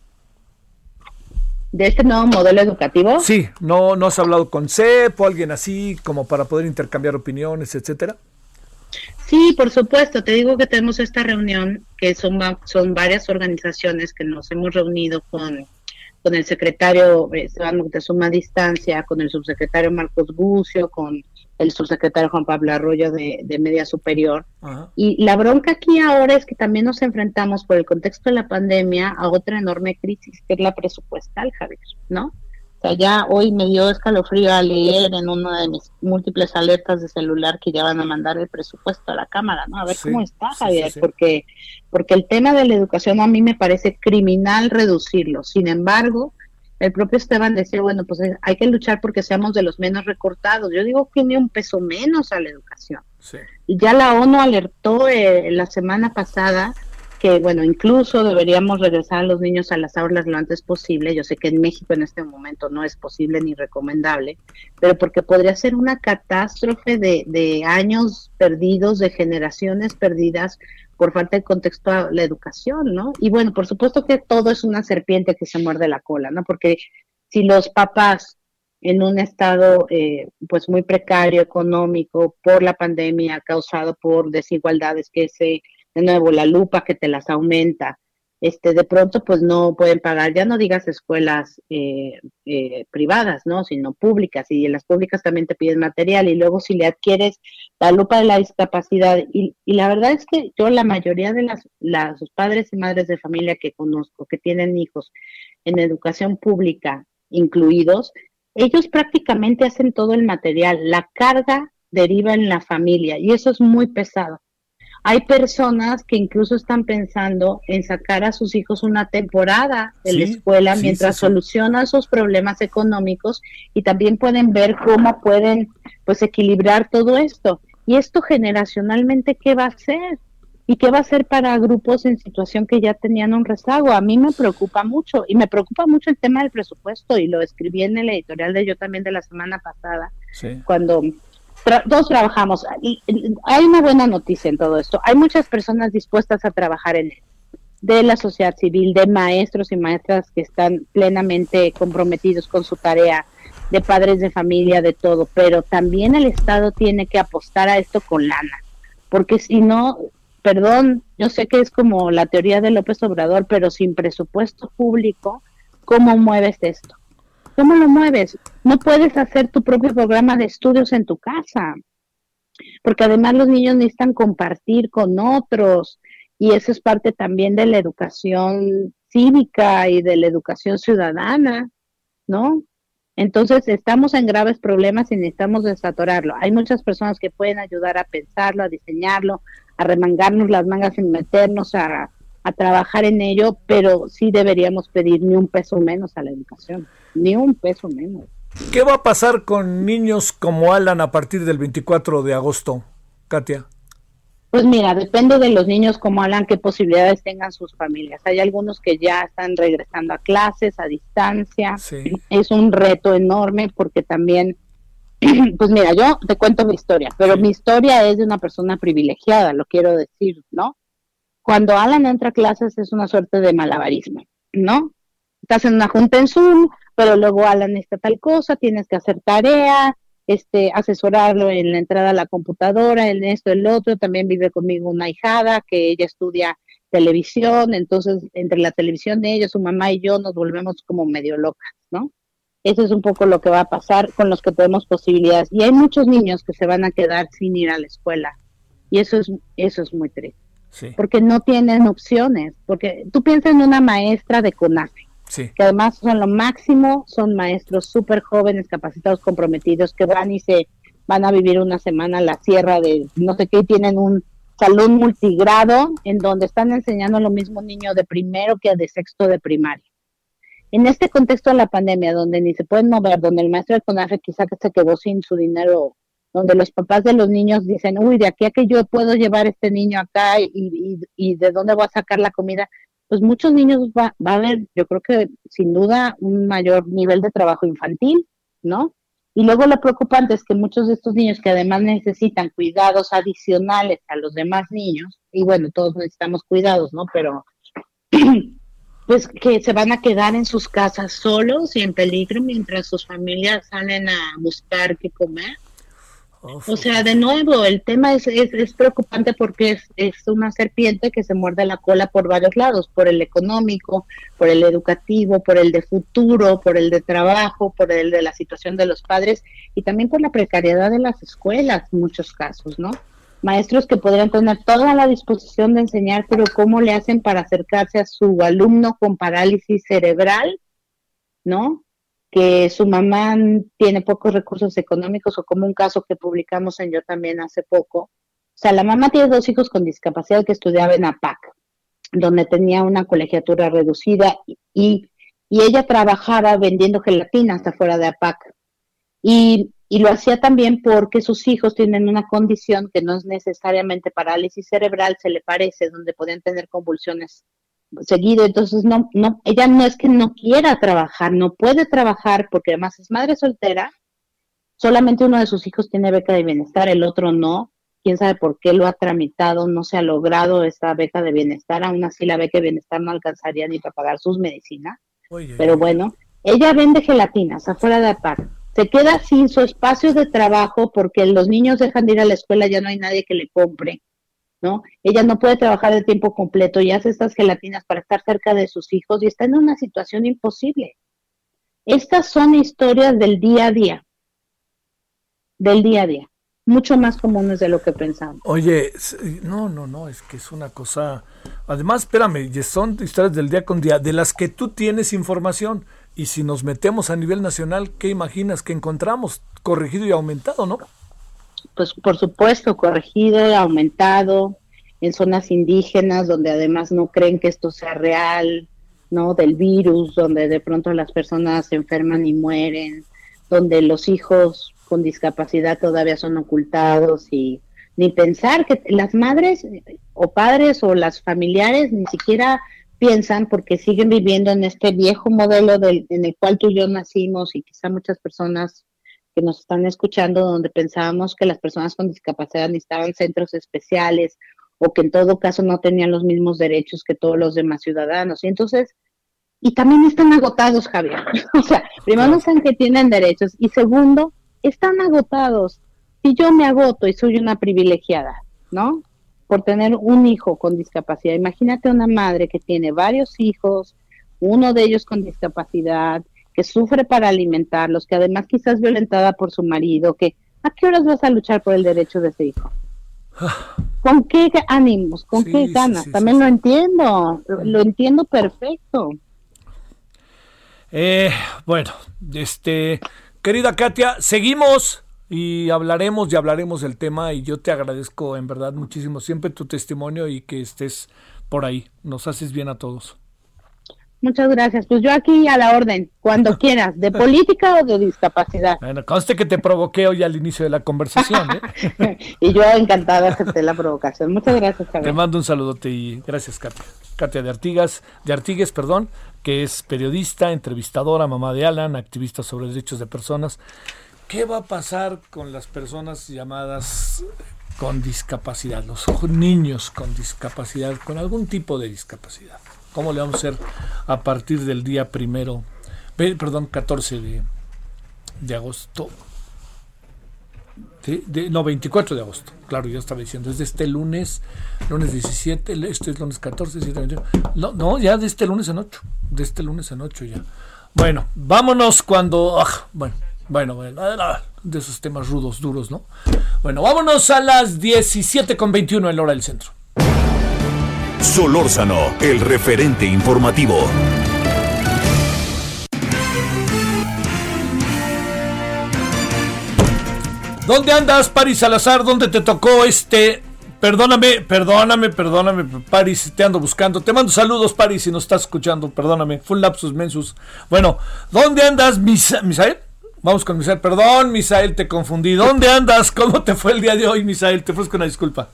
¿De este nuevo modelo educativo? Sí, ¿no, no has hablado con CEP o alguien así como para poder intercambiar opiniones, etcétera? Sí, por supuesto. Te digo que tenemos esta reunión, que son, son varias organizaciones que nos hemos reunido con, con el secretario Esteban Moctezuma Distancia, con el subsecretario Marcos Bucio, con el subsecretario Juan Pablo Arroyo de, Media Superior. Y la bronca aquí ahora es que también nos enfrentamos por el contexto de la pandemia a otra enorme crisis, que es la presupuestal, Javier, ¿no? O sea, ya hoy me dio escalofrío a leer en una de mis múltiples alertas de celular que ya van a mandar el presupuesto a la Cámara, ¿no? A ver cómo está, Javier, porque porque el tema de la educación a mí me parece criminal reducirlo. Sin embargo, el propio Esteban decía, bueno, pues eh, hay que luchar porque seamos de los menos recortados. Yo digo que ni un peso menos a la educación. Y ya la ONU alertó eh, la semana pasada que, bueno, incluso deberíamos regresar a los niños a las aulas lo antes posible. Yo sé que en México en este momento no es posible ni recomendable, pero porque podría ser una catástrofe de, de años perdidos, de generaciones perdidas por falta de contexto a la educación, ¿no? Y bueno, por supuesto que todo es una serpiente que se muerde la cola, ¿no? Porque si los papás en un estado eh, pues muy precario económico por la pandemia causado por desigualdades que se de nuevo la lupa que te las aumenta este de pronto pues no pueden pagar ya no digas escuelas eh, eh, privadas no sino públicas y en las públicas también te piden material y luego si le adquieres la lupa de la discapacidad y, y la verdad es que yo la mayoría de las, las padres y madres de familia que conozco que tienen hijos en educación pública incluidos ellos prácticamente hacen todo el material la carga deriva en la familia y eso es muy pesado hay personas que incluso están pensando en sacar a sus hijos una temporada de la escuela mientras solucionan sus problemas económicos y también pueden ver cómo pueden pues equilibrar todo esto. Y esto generacionalmente, ¿qué va a ser? ¿Y qué va a ser para grupos en situación que ya tenían un rezago? A mí me preocupa mucho y me preocupa mucho el tema del presupuesto y lo escribí en el editorial de yo también de la semana pasada, cuando todos trabajamos. Hay una buena noticia en todo esto. Hay muchas personas dispuestas a trabajar en de la sociedad civil, de maestros y maestras que están plenamente comprometidos con su tarea, de padres de familia, de todo. Pero también el Estado tiene que apostar a esto con lana, porque si no, perdón, yo sé que es como la teoría de López Obrador, pero sin presupuesto público, ¿cómo mueves esto? ¿Cómo lo mueves? No puedes hacer tu propio programa de estudios en tu casa, porque además los niños necesitan compartir con otros y eso es parte también de la educación cívica y de la educación ciudadana, ¿no? Entonces estamos en graves problemas y necesitamos desatorarlo. Hay muchas personas que pueden ayudar a pensarlo, a diseñarlo, a remangarnos las mangas y meternos a, a trabajar en ello, pero sí deberíamos pedir ni un peso menos a la educación ni un peso menos. ¿Qué va a pasar con niños como Alan a partir del 24 de agosto, Katia? Pues mira, depende de los niños como Alan, qué posibilidades tengan sus familias. Hay algunos que ya están regresando a clases a distancia. Es un reto enorme porque también, pues mira, yo te cuento mi historia, pero mi historia es de una persona privilegiada, lo quiero decir, ¿no? Cuando Alan entra a clases es una suerte de malabarismo, ¿no? Estás en una junta en Zoom, pero luego Alan está tal cosa, tienes que hacer tarea, este, asesorarlo en la entrada a la computadora, en esto, el otro, también vive conmigo una hijada que ella estudia televisión, entonces entre la televisión de ella, su mamá y yo nos volvemos como medio locas, ¿no? Eso es un poco lo que va a pasar con los que tenemos posibilidades. Y hay muchos niños que se van a quedar sin ir a la escuela. Y eso es, eso es muy triste. Porque no tienen opciones. Porque tú piensas en una maestra de CONAFE que además son lo máximo, son maestros súper jóvenes, capacitados, comprometidos, que van y se van a vivir una semana a la sierra de no sé qué, tienen un salón multigrado en donde están enseñando lo mismo niño de primero que de sexto de primaria. En este contexto de la pandemia, donde ni se pueden mover, donde el maestro de CONAFE quizá que se quedó sin su dinero, donde los papás de los niños dicen, uy, de aquí a que yo puedo llevar este niño acá y, y, y de dónde voy a sacar la comida, pues muchos niños va, va, a haber, yo creo que sin duda, un mayor nivel de trabajo infantil, ¿no? Y luego lo preocupante es que muchos de estos niños que además necesitan cuidados adicionales a los demás niños, y bueno, todos necesitamos cuidados, ¿no? Pero pues que se van a quedar en sus casas solos y en peligro mientras sus familias salen a buscar qué comer o sea, de nuevo, el tema es, es, preocupante porque es, es, una serpiente que se muerde la cola por varios lados, por el económico, por el educativo, por el de futuro, por el de trabajo, por el de la situación de los padres y también por la precariedad de las escuelas en muchos casos, ¿no? Maestros que podrían tener toda la disposición de enseñar, pero ¿cómo le hacen para acercarse a su alumno con parálisis cerebral? ¿No? Que su mamá tiene pocos recursos económicos o como un caso que publicamos en Yo también hace poco. O sea, la mamá tiene dos hijos con discapacidad que estudiaban en APAC, donde tenía una colegiatura reducida y, y ella trabajaba vendiendo gelatina hasta fuera de APAC. Y y lo hacía también porque sus hijos tienen una condición que no es necesariamente parálisis cerebral, se le parece, donde pueden tener convulsiones seguido, entonces no, no, ella no es que no quiera trabajar, no puede trabajar porque además es madre soltera, solamente uno de sus hijos tiene beca de bienestar, el otro no, quién sabe por qué lo ha tramitado, no se ha logrado esta beca de bienestar, aún así la beca de bienestar no alcanzaría ni para pagar sus medicinas, pero bueno, ella vende gelatinas afuera de par se queda sin su espacio de trabajo porque los niños dejan de ir a la escuela, ya no hay nadie que le compre, ¿no? Ella no puede trabajar de tiempo completo y hace estas gelatinas para estar cerca de sus hijos y está en una situación imposible. Estas son historias del día a día, del día a día, mucho más comunes de lo que pensamos. Oye, no, no, no, es que es una cosa... Además, espérame, son historias del día con día, de las que tú tienes información. Y si nos metemos a nivel nacional, ¿qué imaginas que encontramos? Corregido y aumentado, ¿no? Pues por supuesto, corregido, aumentado, en zonas indígenas donde además no creen que esto sea real, ¿no? Del virus, donde de pronto las personas se enferman y mueren, donde los hijos con discapacidad todavía son ocultados y ni pensar que las madres o padres o las familiares ni siquiera piensan porque siguen viviendo en este viejo modelo del, en el cual tú y yo nacimos y quizá muchas personas que nos están escuchando donde pensábamos que las personas con discapacidad necesitaban centros especiales o que en todo caso no tenían los mismos derechos que todos los demás ciudadanos. Y entonces, y también están agotados, Javier. o sea, primero no saben que tienen derechos y segundo, están agotados. Si yo me agoto y soy una privilegiada, ¿no? por tener un hijo con discapacidad. Imagínate una madre que tiene varios hijos, uno de ellos con discapacidad, que sufre para alimentarlos, que además quizás es violentada por su marido, que ¿a qué horas vas a luchar por el derecho de ese hijo? ¿Con qué ánimos? ¿Con qué ganas? También lo entiendo, lo entiendo perfecto. Eh, bueno, este, querida Katia, seguimos y hablaremos y hablaremos del tema y yo te agradezco en verdad muchísimo siempre tu testimonio y que estés por ahí. Nos haces bien a todos. Muchas gracias. Pues yo aquí a la orden, cuando quieras, de política o de discapacidad. Bueno, conste que te provoqué hoy al inicio de la conversación. ¿eh? y yo encantada de aceptar la provocación. Muchas gracias, Te mando un saludote y gracias, Katia. Katia de Artigas, de Artigues, perdón, que es periodista, entrevistadora, mamá de Alan, activista sobre derechos de personas ¿Qué va a pasar con las personas llamadas con discapacidad, los niños con discapacidad, con algún tipo de discapacidad? ¿Cómo le vamos a hacer a partir del día primero, perdón, 14 de, de agosto? De, no, 24 de agosto, claro, ya estaba diciendo, es de este lunes, lunes 17, este es lunes 14, 17, no, no, ya de este lunes en 8, de este lunes en 8 ya. Bueno, vámonos cuando, ah, bueno, bueno, bueno, de esos temas rudos, duros, ¿no? Bueno, vámonos a las 17 con 21 en la hora del centro. Solórzano, el referente informativo. ¿Dónde andas, Paris Salazar? ¿Dónde te tocó este? Perdóname, perdóname, perdóname, Paris, te ando buscando. Te mando saludos, Paris, si nos estás escuchando. Perdóname, full lapsus mensus. Bueno, ¿dónde andas, Misael? Vamos con Misael. Perdón, Misael, te confundí. ¿Dónde andas? ¿Cómo te fue el día de hoy, Misael? Te ofrezco una disculpa.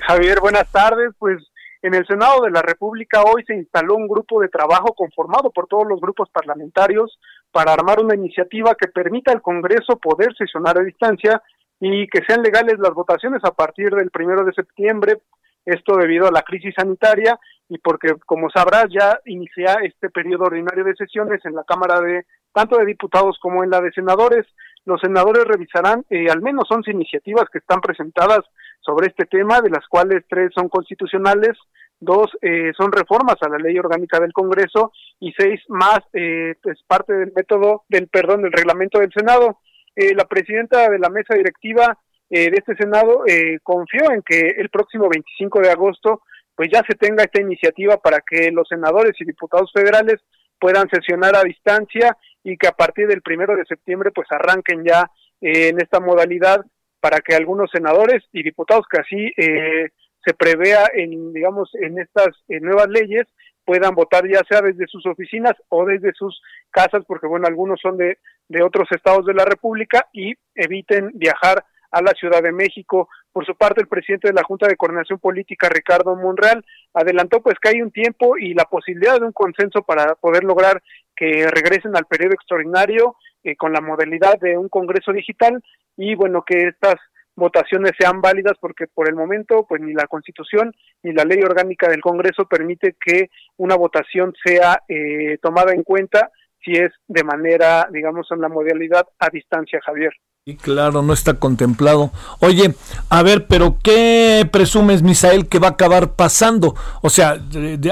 Javier, buenas tardes. Pues en el Senado de la República hoy se instaló un grupo de trabajo conformado por todos los grupos parlamentarios para armar una iniciativa que permita al Congreso poder sesionar a distancia y que sean legales las votaciones a partir del primero de septiembre. Esto debido a la crisis sanitaria y porque, como sabrás, ya inicia este periodo ordinario de sesiones en la Cámara de tanto de diputados como en la de senadores. Los senadores revisarán eh, al menos 11 iniciativas que están presentadas sobre este tema, de las cuales tres son constitucionales, dos eh, son reformas a la ley orgánica del Congreso y seis más eh, es parte del método del perdón del reglamento del Senado. Eh, la presidenta de la mesa directiva de este Senado confió en que el próximo 25 de agosto pues ya se tenga esta iniciativa para que los senadores y diputados federales puedan sesionar a distancia y que a partir del primero de septiembre pues arranquen ya eh, en esta modalidad para que algunos senadores y diputados que así eh, se prevea en digamos en estas nuevas leyes puedan votar ya sea desde sus oficinas o desde sus casas, porque bueno, algunos son de, de otros estados de la República y eviten viajar a la Ciudad de México. Por su parte, el presidente de la Junta de Coordinación Política, Ricardo Monreal, adelantó pues que hay un tiempo y la posibilidad de un consenso para poder lograr que regresen al periodo extraordinario eh, con la modalidad de un Congreso digital y bueno, que estas votaciones sean válidas porque por el momento pues ni la Constitución ni la ley orgánica del Congreso permite que una votación sea eh, tomada en cuenta si es de manera, digamos, en la modalidad a distancia, Javier. Y claro, no está contemplado. Oye, a ver, pero ¿qué presumes, Misael, que va a acabar pasando? O sea,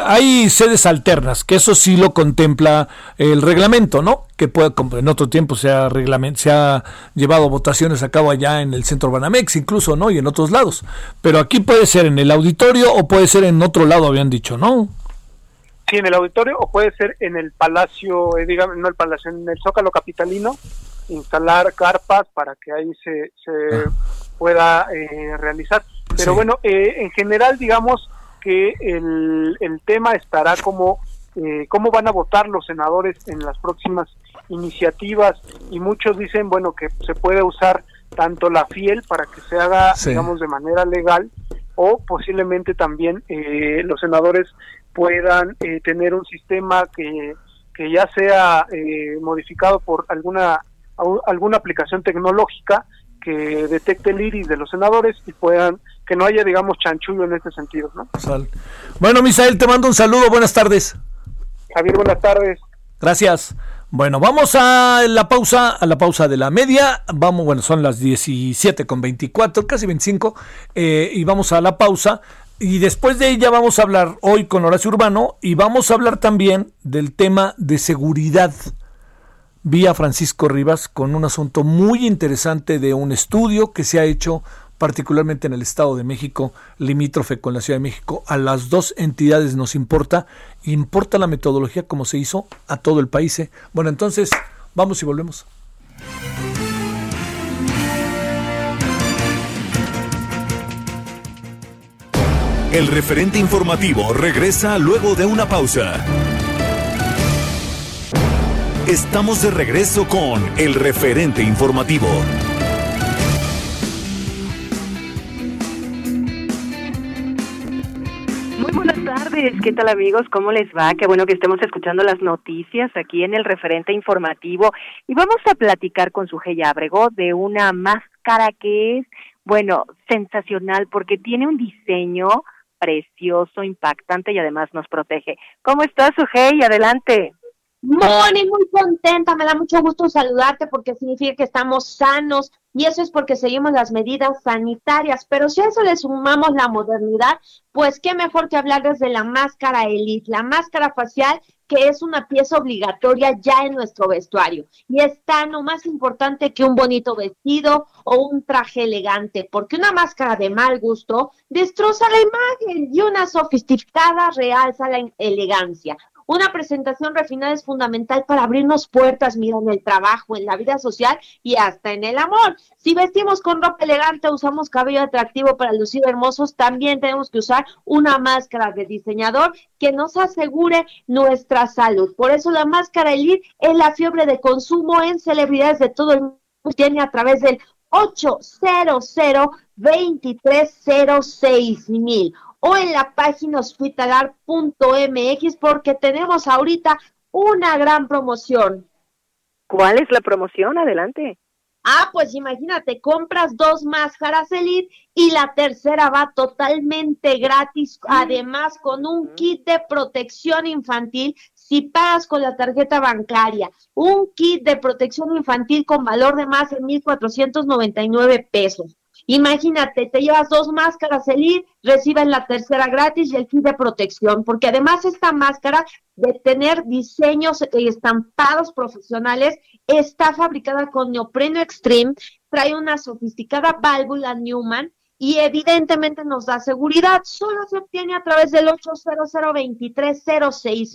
hay sedes alternas, que eso sí lo contempla el reglamento, ¿no? Que puede, en otro tiempo se ha, se ha llevado votaciones a cabo allá en el centro Banamex, incluso, ¿no? Y en otros lados. Pero aquí puede ser en el auditorio o puede ser en otro lado, habían dicho, ¿no? Sí, en el auditorio o puede ser en el palacio, eh, digamos, no el palacio, en el Zócalo Capitalino instalar carpas para que ahí se, se pueda eh, realizar. Pero bueno, eh, en general digamos que el, el tema estará como eh, cómo van a votar los senadores en las próximas iniciativas. Y muchos dicen, bueno, que se puede usar tanto la fiel para que se haga, digamos, de manera legal o posiblemente también eh, los senadores puedan tener un sistema que, que ya sea modificado por alguna alguna aplicación tecnológica que detecte el iris de los senadores y puedan que no haya digamos chanchullo en este sentido ¿no? bueno Misael te mando un saludo buenas tardes Javier buenas tardes gracias bueno, vamos a la pausa, a la pausa de la media. Vamos, bueno, son las 17 con 24, casi 25, eh, y vamos a la pausa. Y después de ella vamos a hablar hoy con Horacio Urbano y vamos a hablar también del tema de seguridad vi a Francisco Rivas con un asunto muy interesante de un estudio que se ha hecho particularmente en el Estado de México, limítrofe con la Ciudad de México, a las dos entidades nos importa, importa la metodología como se hizo a todo el país. ¿eh? Bueno, entonces, vamos y volvemos. El referente informativo regresa luego de una pausa. Estamos de regreso con el referente informativo. Muy buenas tardes, ¿qué tal amigos? ¿Cómo les va? Qué bueno que estemos escuchando las noticias aquí en el referente informativo y vamos a platicar con su Abrego de una máscara que es, bueno, sensacional porque tiene un diseño precioso, impactante y además nos protege. ¿Cómo estás, Sujei? Adelante. Moni, muy contenta, me da mucho gusto saludarte porque significa que estamos sanos y eso es porque seguimos las medidas sanitarias, pero si a eso le sumamos la modernidad, pues qué mejor que hablar desde la máscara Elite, la máscara facial que es una pieza obligatoria ya en nuestro vestuario y está no más importante que un bonito vestido o un traje elegante, porque una máscara de mal gusto destroza la imagen y una sofisticada realza la elegancia. Una presentación refinada es fundamental para abrirnos puertas, mira, en el trabajo, en la vida social y hasta en el amor. Si vestimos con ropa elegante, usamos cabello atractivo para lucir hermosos, también tenemos que usar una máscara de diseñador que nos asegure nuestra salud. Por eso la máscara Elite es la fiebre de consumo en celebridades de todo el mundo. Tiene a través del 800 2306 mil o en la página hospitalar.mx porque tenemos ahorita una gran promoción. ¿Cuál es la promoción? Adelante. Ah, pues imagínate, compras dos máscaras Elite y la tercera va totalmente gratis, mm. además con un mm. kit de protección infantil si pagas con la tarjeta bancaria. Un kit de protección infantil con valor de más de 1.499 pesos. Imagínate, te llevas dos máscaras Elite, recibes la tercera gratis y el kit de protección, porque además esta máscara de tener diseños estampados profesionales está fabricada con neopreno extreme, trae una sofisticada válvula Newman y evidentemente nos da seguridad. Solo se obtiene a través del 800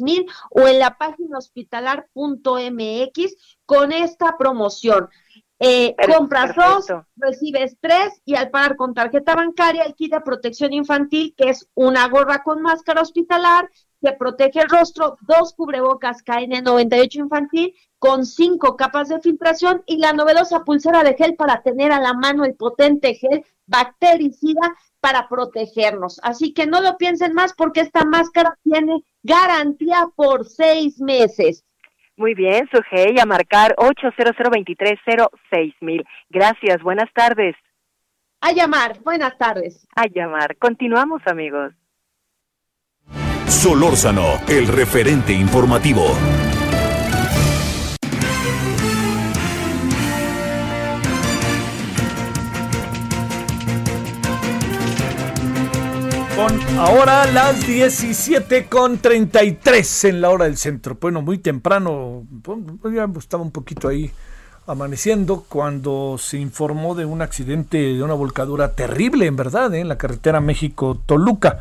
mil o en la página hospitalar.mx con esta promoción. Eh, compras dos, recibes tres y al pagar con tarjeta bancaria el kit de protección infantil, que es una gorra con máscara hospitalar, que protege el rostro, dos cubrebocas KN98 infantil con cinco capas de filtración y la novedosa pulsera de gel para tener a la mano el potente gel bactericida para protegernos. Así que no lo piensen más porque esta máscara tiene garantía por seis meses. Muy bien, Sujei, a marcar 800 mil. Gracias, buenas tardes. A llamar, buenas tardes. A llamar. Continuamos, amigos. Solórzano, el referente informativo. Ahora las 17 con 33 en la hora del centro. Bueno, muy temprano, pues, ya estaba un poquito ahí amaneciendo cuando se informó de un accidente, de una volcadura terrible, en verdad, ¿eh? en la carretera México-Toluca.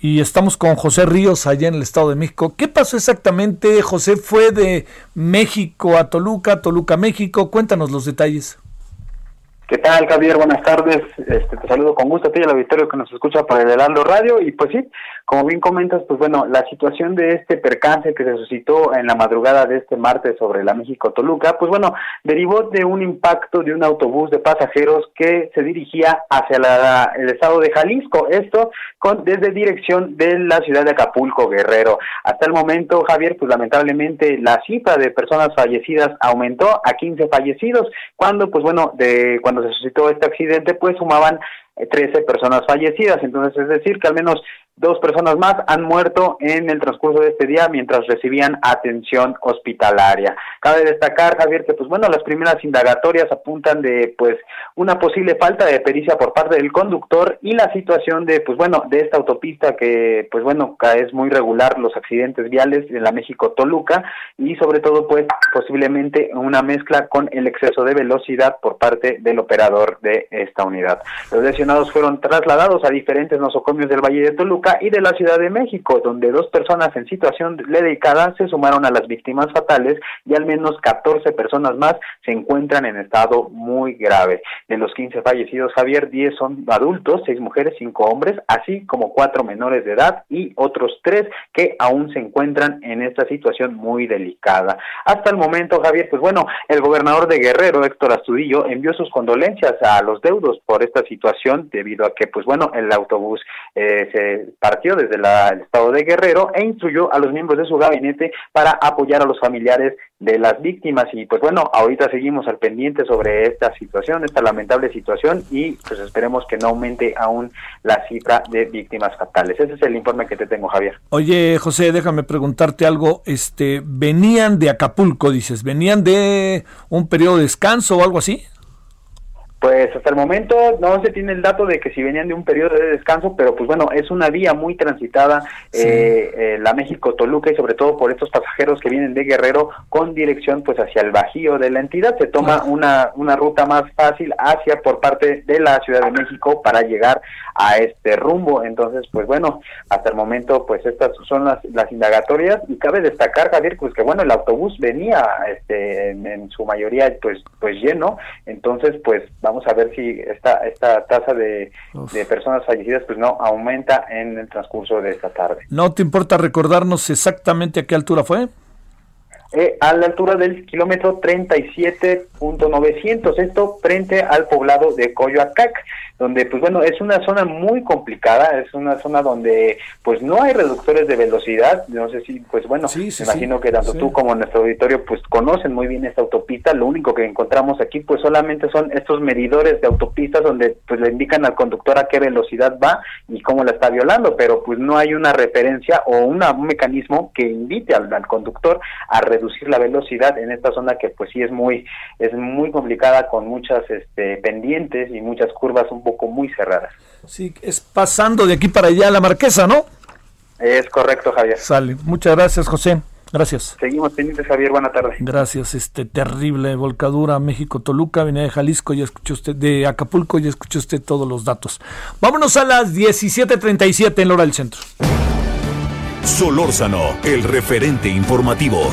Y estamos con José Ríos allá en el Estado de México. ¿Qué pasó exactamente? José fue de México a Toluca, Toluca, México. Cuéntanos los detalles. ¿Qué tal, Javier? Buenas tardes. Este, te saludo con gusto a ti y al auditorio que nos escucha por el Heraldo Radio. Y pues sí, como bien comentas, pues bueno, la situación de este percance que se suscitó en la madrugada de este martes sobre la México-Toluca, pues bueno, derivó de un impacto de un autobús de pasajeros que se dirigía hacia la, el estado de Jalisco. Esto con desde dirección de la ciudad de Acapulco, Guerrero. Hasta el momento, Javier, pues lamentablemente la cifra de personas fallecidas aumentó a 15 fallecidos, cuando pues bueno, de cuando se suscitó este accidente, pues sumaban 13 eh, personas fallecidas. Entonces, es decir, que al menos Dos personas más han muerto en el transcurso de este día mientras recibían atención hospitalaria. Cabe destacar, Javier, que pues bueno, las primeras indagatorias apuntan de pues una posible falta de pericia por parte del conductor y la situación de pues bueno, de esta autopista que pues bueno, es muy regular los accidentes viales en la México Toluca y sobre todo pues posiblemente una mezcla con el exceso de velocidad por parte del operador de esta unidad. Los lesionados fueron trasladados a diferentes nosocomios del Valle de Toluca y de la Ciudad de México, donde dos personas en situación delicada se sumaron a las víctimas fatales y al menos 14 personas más se encuentran en estado muy grave. De los 15 fallecidos, Javier, 10 son adultos, 6 mujeres, 5 hombres, así como 4 menores de edad y otros 3 que aún se encuentran en esta situación muy delicada. Hasta el momento, Javier, pues bueno, el gobernador de Guerrero, Héctor Astudillo, envió sus condolencias a los deudos por esta situación debido a que, pues bueno, el autobús eh, se partió desde el estado de Guerrero e instruyó a los miembros de su gabinete para apoyar a los familiares de las víctimas y pues bueno, ahorita seguimos al pendiente sobre esta situación, esta lamentable situación y pues esperemos que no aumente aún la cifra de víctimas fatales. Ese es el informe que te tengo, Javier. Oye, José, déjame preguntarte algo, este, venían de Acapulco, dices, venían de un periodo de descanso o algo así? Pues hasta el momento no se tiene el dato de que si venían de un periodo de descanso, pero pues bueno, es una vía muy transitada eh, eh, la México-Toluca y sobre todo por estos pasajeros que vienen de Guerrero con dirección pues hacia el Bajío de la entidad. Se toma una, una ruta más fácil hacia por parte de la Ciudad de México para llegar a este rumbo. Entonces, pues bueno, hasta el momento pues estas son las, las indagatorias y cabe destacar, Javier, pues que bueno, el autobús venía este, en, su mayoría pues, pues lleno, entonces pues vamos vamos a ver si esta, esta tasa de, personas fallecidas pues no aumenta en el transcurso de esta tarde. ¿No te importa recordarnos exactamente a qué altura fue? Eh, a la altura del kilómetro 37.900, esto frente al poblado de Coyoacac donde pues bueno, es una zona muy complicada, es una zona donde pues no hay reductores de velocidad, no sé si pues bueno, me imagino que tanto tú como nuestro auditorio pues conocen muy bien esta autopista, lo único que encontramos aquí pues solamente son estos medidores de autopistas donde pues le indican al conductor a qué velocidad va y cómo la está violando, pero pues no hay una referencia o una, un mecanismo que invite al, al conductor a reducir la velocidad en esta zona que pues sí es muy es muy complicada con muchas este, pendientes y muchas curvas un poco muy cerradas. Sí, es pasando de aquí para allá la Marquesa, ¿no? Es correcto, Javier. Sale. Muchas gracias, José. Gracias. Seguimos pendientes, Javier. Buena tarde. Gracias. Este terrible volcadura México-Toluca, venía de Jalisco, ya escuchó usted, de Acapulco, ya escuchó usted todos los datos. Vámonos a las 17.37 en la hora del centro. Solórzano, el referente informativo.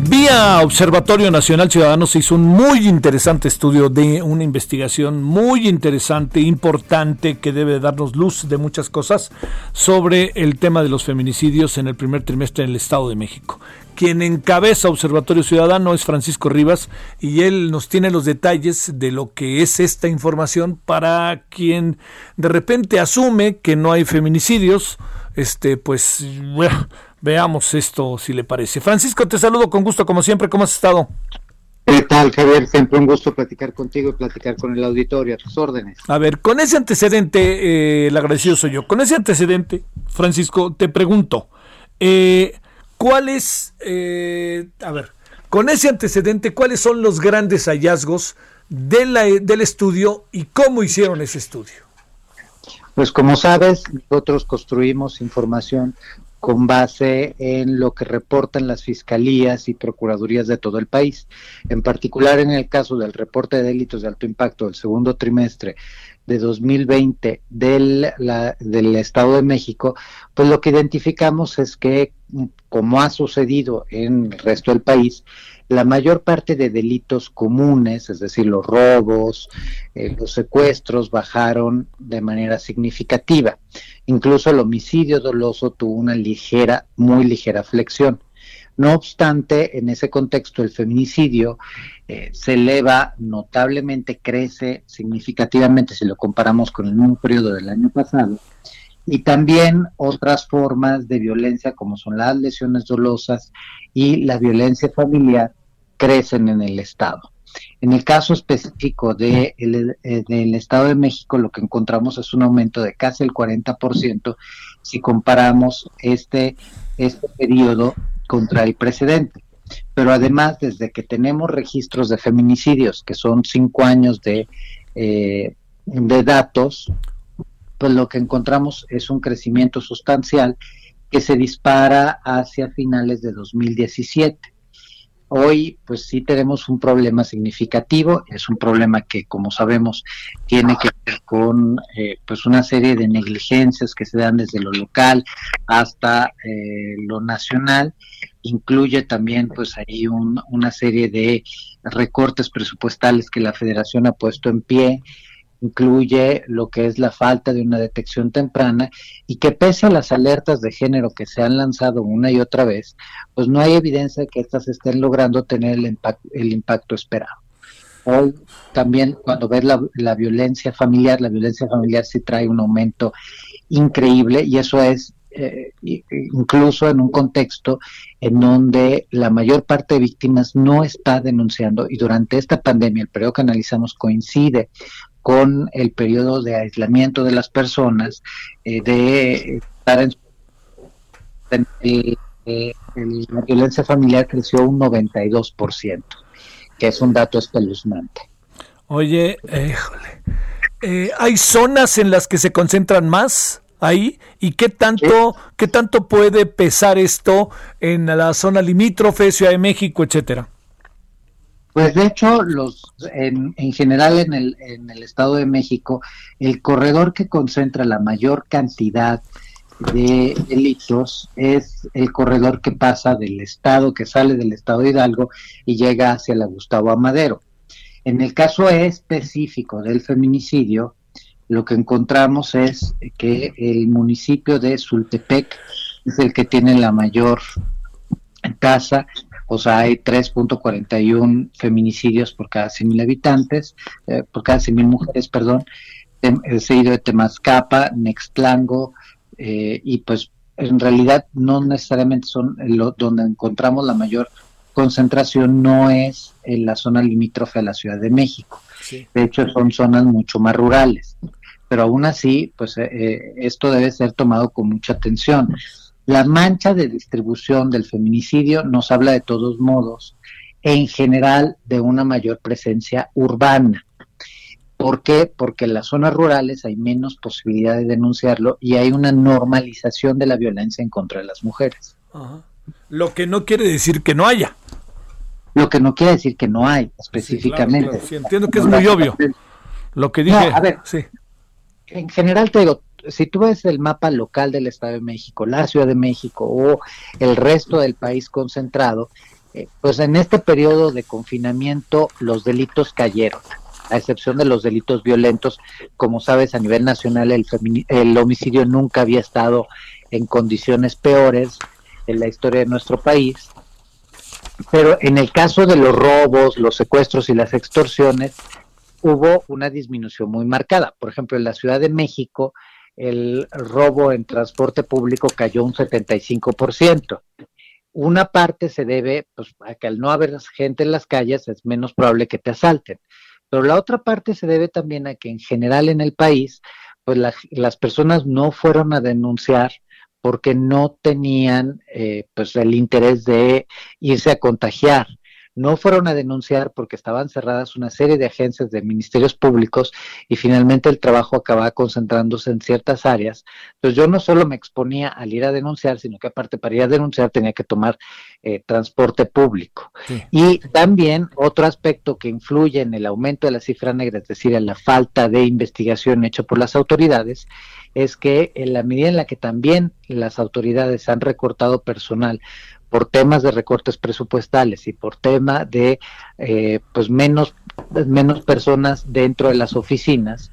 Vía Observatorio Nacional Ciudadano se hizo un muy interesante estudio de una investigación muy interesante, importante, que debe darnos luz de muchas cosas sobre el tema de los feminicidios en el primer trimestre en el Estado de México. Quien encabeza Observatorio Ciudadano es Francisco Rivas y él nos tiene los detalles de lo que es esta información para quien de repente asume que no hay feminicidios. Este, pues, veamos esto si le parece. Francisco, te saludo con gusto como siempre. ¿Cómo has estado? ¿Qué tal, Javier? Siempre un gusto platicar contigo y platicar con el auditorio, a tus órdenes. A ver, con ese antecedente, eh, el agradecido soy yo. Con ese antecedente, Francisco, te pregunto, eh, ¿cuáles, eh, a ver, con ese antecedente, cuáles son los grandes hallazgos de la, del estudio y cómo hicieron ese estudio? Pues como sabes, nosotros construimos información con base en lo que reportan las fiscalías y procuradurías de todo el país. En particular, en el caso del reporte de delitos de alto impacto del segundo trimestre de 2020 del, del Estado de México, pues lo que identificamos es que, como ha sucedido en el resto del país, la mayor parte de delitos comunes, es decir, los robos, eh, los secuestros, bajaron de manera significativa. Incluso el homicidio doloso tuvo una ligera, muy ligera flexión. No obstante, en ese contexto, el feminicidio eh, se eleva notablemente, crece significativamente si lo comparamos con el mismo periodo del año pasado. Y también otras formas de violencia, como son las lesiones dolosas y la violencia familiar, crecen en el Estado. En el caso específico de eh, del Estado de México, lo que encontramos es un aumento de casi el 40% si comparamos este, este periodo contra el precedente. Pero además, desde que tenemos registros de feminicidios, que son cinco años de, eh, de datos, pues lo que encontramos es un crecimiento sustancial que se dispara hacia finales de 2017. Hoy, pues sí tenemos un problema significativo, es un problema que, como sabemos, tiene que ver con eh, pues una serie de negligencias que se dan desde lo local hasta eh, lo nacional. Incluye también, pues ahí una serie de recortes presupuestales que la Federación ha puesto en pie incluye lo que es la falta de una detección temprana y que pese a las alertas de género que se han lanzado una y otra vez, pues no hay evidencia de que éstas estén logrando tener el, impacto, el impacto esperado. Hoy también cuando ves la, violencia familiar, la violencia familiar sí trae un aumento increíble y eso es eh, incluso en un contexto en donde la mayor parte de víctimas no está denunciando y durante esta pandemia, el periodo que analizamos coincide con el periodo de aislamiento de las personas, eh, de estar en, eh, la violencia familiar creció un 92%, que es un dato espeluznante. Oye, híjole, eh, ¿hay zonas en las que se concentran más? ahí y qué tanto qué tanto puede pesar esto en la zona limítrofe Ciudad de México etcétera pues de hecho, los, en, en general en el, en el Estado de México, el corredor que concentra la mayor cantidad de delitos es el corredor que pasa del Estado, que sale del Estado de Hidalgo y llega hacia la Gustavo Amadero. En el caso específico del feminicidio, lo que encontramos es que el municipio de Sultepec es el que tiene la mayor tasa o sea, hay 3.41 feminicidios por cada 100.000 habitantes, eh, por cada 100.000 mujeres, perdón, he seguido de Temascapa, Nextlango, eh, y pues en realidad no necesariamente son lo, donde encontramos la mayor concentración, no es en la zona limítrofe a la Ciudad de México. De hecho, son zonas mucho más rurales. Pero aún así, pues eh, esto debe ser tomado con mucha atención. La mancha de distribución del feminicidio nos habla de todos modos, en general, de una mayor presencia urbana. ¿Por qué? Porque en las zonas rurales hay menos posibilidad de denunciarlo y hay una normalización de la violencia en contra de las mujeres. Lo que no quiere decir que no haya. Lo que no quiere decir que no hay, específicamente. Sí, entiendo que es muy obvio. Lo que dije. a ver, sí. en general te digo, si tú ves el mapa local del Estado de México, la Ciudad de México o el resto del país concentrado, eh, pues en este periodo de confinamiento los delitos cayeron, a excepción de los delitos violentos. Como sabes, a nivel nacional el, el homicidio nunca había estado en condiciones peores en la historia de nuestro país. Pero en el caso de los robos, los secuestros y las extorsiones, hubo una disminución muy marcada. Por ejemplo, en la Ciudad de México, el robo en transporte público cayó un 75%. Una parte se debe pues, a que al no haber gente en las calles es menos probable que te asalten, pero la otra parte se debe también a que en general en el país, pues las personas no fueron a denunciar porque no tenían eh, pues el interés de irse a contagiar no fueron a denunciar porque estaban cerradas una serie de agencias de ministerios públicos y finalmente el trabajo acababa concentrándose en ciertas áreas. Entonces yo no solo me exponía al ir a denunciar, sino que aparte para ir a denunciar tenía que tomar eh, transporte público. Y también otro aspecto que influye en el aumento de la cifra negra, es decir, en la falta de investigación hecha por las autoridades, es que en la medida en la que también las autoridades han recortado personal, por temas de recortes presupuestales y por tema de eh, pues menos, menos personas dentro de las oficinas,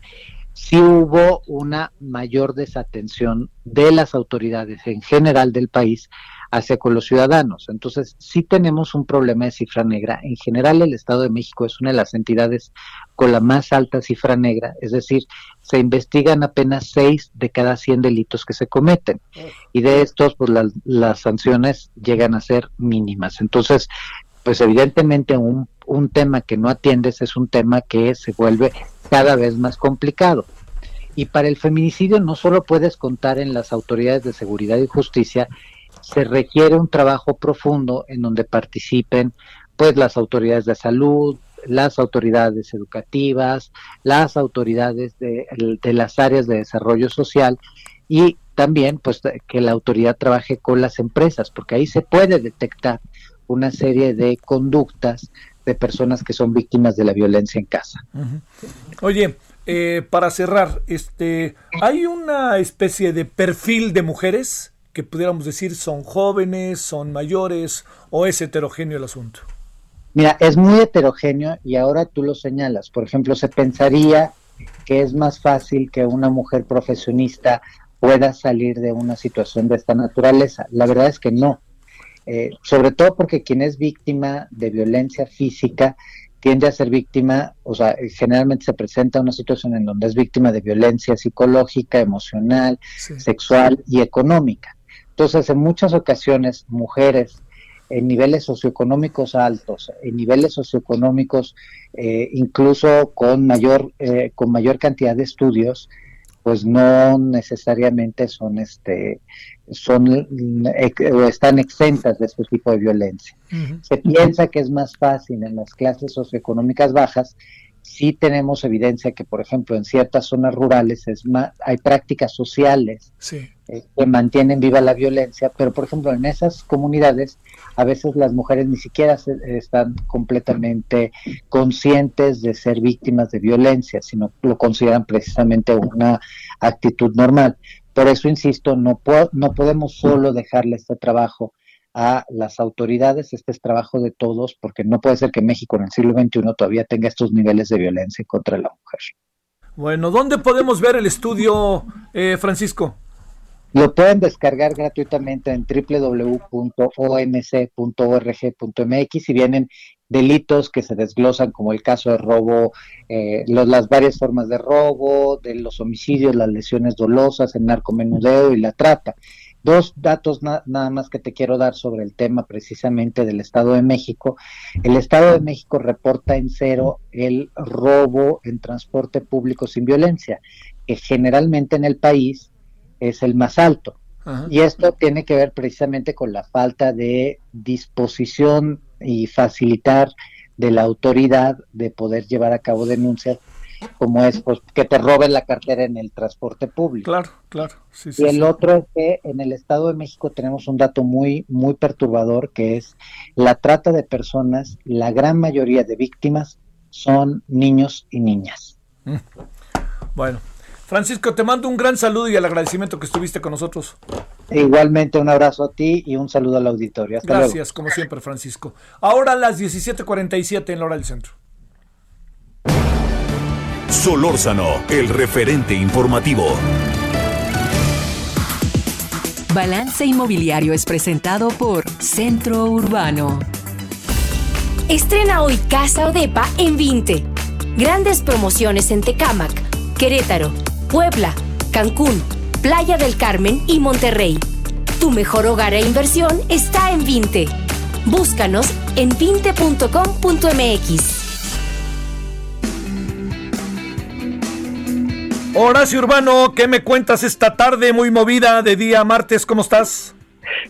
sí hubo una mayor desatención de las autoridades en general del país hacia con los ciudadanos. Entonces, sí tenemos un problema de cifra negra. En general, el Estado de México es una de las entidades con la más alta cifra negra, es decir, se investigan apenas seis de cada 100 delitos que se cometen. Y de estos, pues las sanciones llegan a ser mínimas. Entonces, pues evidentemente un, un tema que no atiendes es un tema que se vuelve cada vez más complicado. Y para el feminicidio no solo puedes contar en las autoridades de seguridad y justicia, se requiere un trabajo profundo en donde participen pues las autoridades de salud, las autoridades educativas, las autoridades de, las áreas de desarrollo social y también pues que la autoridad trabaje con las empresas, porque ahí se puede detectar una serie de conductas de personas que son víctimas de la violencia en casa. Oye, eh, para cerrar, este, ¿hay una especie de perfil de mujeres que pudiéramos decir son jóvenes, son mayores o es heterogéneo el asunto? Mira, es muy heterogéneo y ahora tú lo señalas. Por ejemplo, se pensaría que es más fácil que una mujer profesionista pueda salir de una situación de esta naturaleza. La verdad es que no. Eh, sobre todo porque quien es víctima de violencia física tiende a ser víctima, o sea, generalmente se presenta una situación en donde es víctima de violencia psicológica, emocional, sexual y económica. Entonces, en muchas ocasiones, mujeres en niveles socioeconómicos altos, en niveles socioeconómicos eh, incluso con mayor, eh, con mayor cantidad de estudios, pues no necesariamente son este son están exentas de este tipo de violencia. Se piensa que es más fácil en las clases socioeconómicas bajas. Sí tenemos evidencia que, por ejemplo, en ciertas zonas rurales es más, hay prácticas sociales eh, que mantienen viva la violencia, pero, por ejemplo, en esas comunidades a veces las mujeres ni siquiera están completamente conscientes de ser víctimas de violencia, sino lo consideran precisamente una actitud normal. Por eso, insisto, no, no podemos solo dejarle este trabajo a las autoridades. Este es trabajo de todos porque no puede ser que México en el siglo XXI todavía tenga estos niveles de violencia contra la mujer. Bueno, ¿dónde podemos ver el estudio, eh, Francisco? Lo pueden descargar gratuitamente en www.omc.org.mx y vienen delitos que se desglosan como el caso de robo, eh, las varias formas de robo, de los homicidios, las lesiones dolosas, el narcomenudeo y la trata. Dos datos nada más que te quiero dar sobre el tema precisamente del Estado de México. El Estado de México reporta en cero el robo en transporte público sin violencia, que generalmente en el país es el más alto. Y esto tiene que ver precisamente con la falta de disposición y facilitar de la autoridad de poder llevar a cabo denuncias como es pues, que te roben la cartera en el transporte público. Claro, claro. y el otro es que en el Estado de México tenemos un dato muy, muy perturbador, que es la trata de personas, la gran mayoría de víctimas son niños y niñas. Mm. Bueno, Francisco, te mando un gran saludo y el agradecimiento que estuviste con nosotros. Igualmente un abrazo a ti y un saludo al auditorio. Hasta Gracias, como siempre, Francisco. Ahora las 17:47 en la hora del centro. Solórzano, el referente informativo. Balance Inmobiliario es presentado por Centro Urbano. Estrena hoy Casa Odepa en 20. Grandes promociones en Tecámac, Querétaro, Puebla, Cancún, Playa del Carmen y Monterrey. Tu mejor hogar e inversión está en 20. Búscanos en 20.com.mx. Horacio Urbano, ¿qué me cuentas esta tarde muy movida de día martes? ¿Cómo estás?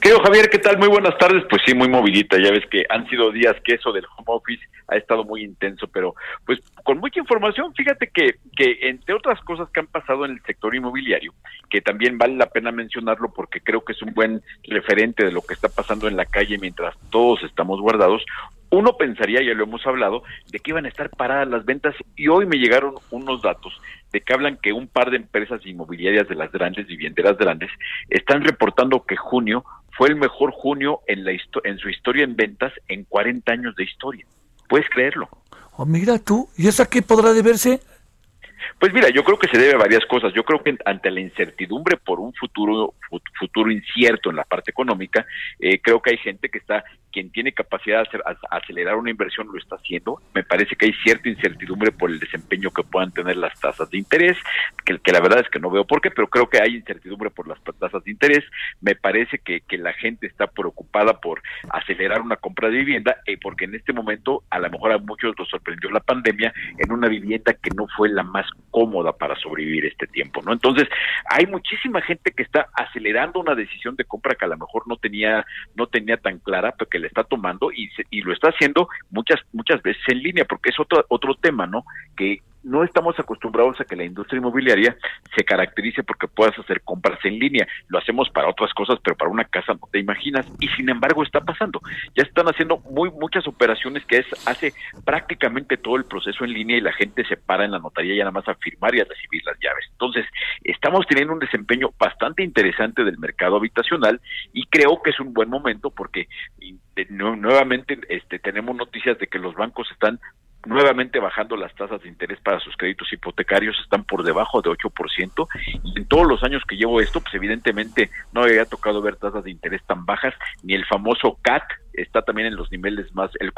Querido Javier, ¿qué tal? Muy buenas tardes. Pues sí, muy movidita. Ya ves que han sido días que eso del home office ha estado muy intenso, pero pues con mucha información. Fíjate que, que entre otras cosas que han pasado en el sector inmobiliario, que también vale la pena mencionarlo porque creo que es un buen referente de lo que está pasando en la calle mientras todos estamos guardados. Uno pensaría, ya lo hemos hablado, de que iban a estar paradas las ventas y hoy me llegaron unos datos de que hablan que un par de empresas inmobiliarias de las grandes, vivienderas grandes, están reportando que junio fue el mejor junio en, la en su historia en ventas en 40 años de historia. ¿Puedes creerlo? Oh, mira tú, ¿y esa qué podrá deberse? Pues mira, yo creo que se debe a varias cosas. Yo creo que ante la incertidumbre por un futuro futuro incierto en la parte económica, eh, creo que hay gente que está, quien tiene capacidad de acelerar una inversión lo está haciendo. Me parece que hay cierta incertidumbre por el desempeño que puedan tener las tasas de interés, que, la verdad es que no veo por qué, pero creo que hay incertidumbre por las tasas de interés. Me parece que, la gente está preocupada por acelerar una compra de vivienda, eh, porque en este momento a lo mejor a muchos los sorprendió la pandemia en una vivienda que no fue la más cómoda para sobrevivir este tiempo, ¿no? Entonces, hay muchísima gente que está acelerando una decisión de compra que a lo mejor no tenía no tenía tan clara, pero le está tomando y, y lo está haciendo muchas muchas veces en línea, porque es otro otro tema, ¿no? Que no estamos acostumbrados a que la industria inmobiliaria se caracterice porque puedas hacer compras en línea. Lo hacemos para otras cosas, pero para una casa no te imaginas. Y sin embargo está pasando. Ya están haciendo muy muchas operaciones que es hace prácticamente todo el proceso en línea y la gente se para en la notaría ya nada más a firmar y a recibir las llaves. Entonces, estamos teniendo un desempeño bastante interesante del mercado habitacional y creo que es un buen momento porque nuevamente este, tenemos noticias de que los bancos están nuevamente bajando las tasas de interés para sus créditos hipotecarios, están por debajo de 8%, y en todos los años que llevo esto, pues evidentemente no había tocado ver tasas de interés tan bajas, ni el famoso CAT, está también en los niveles más, el,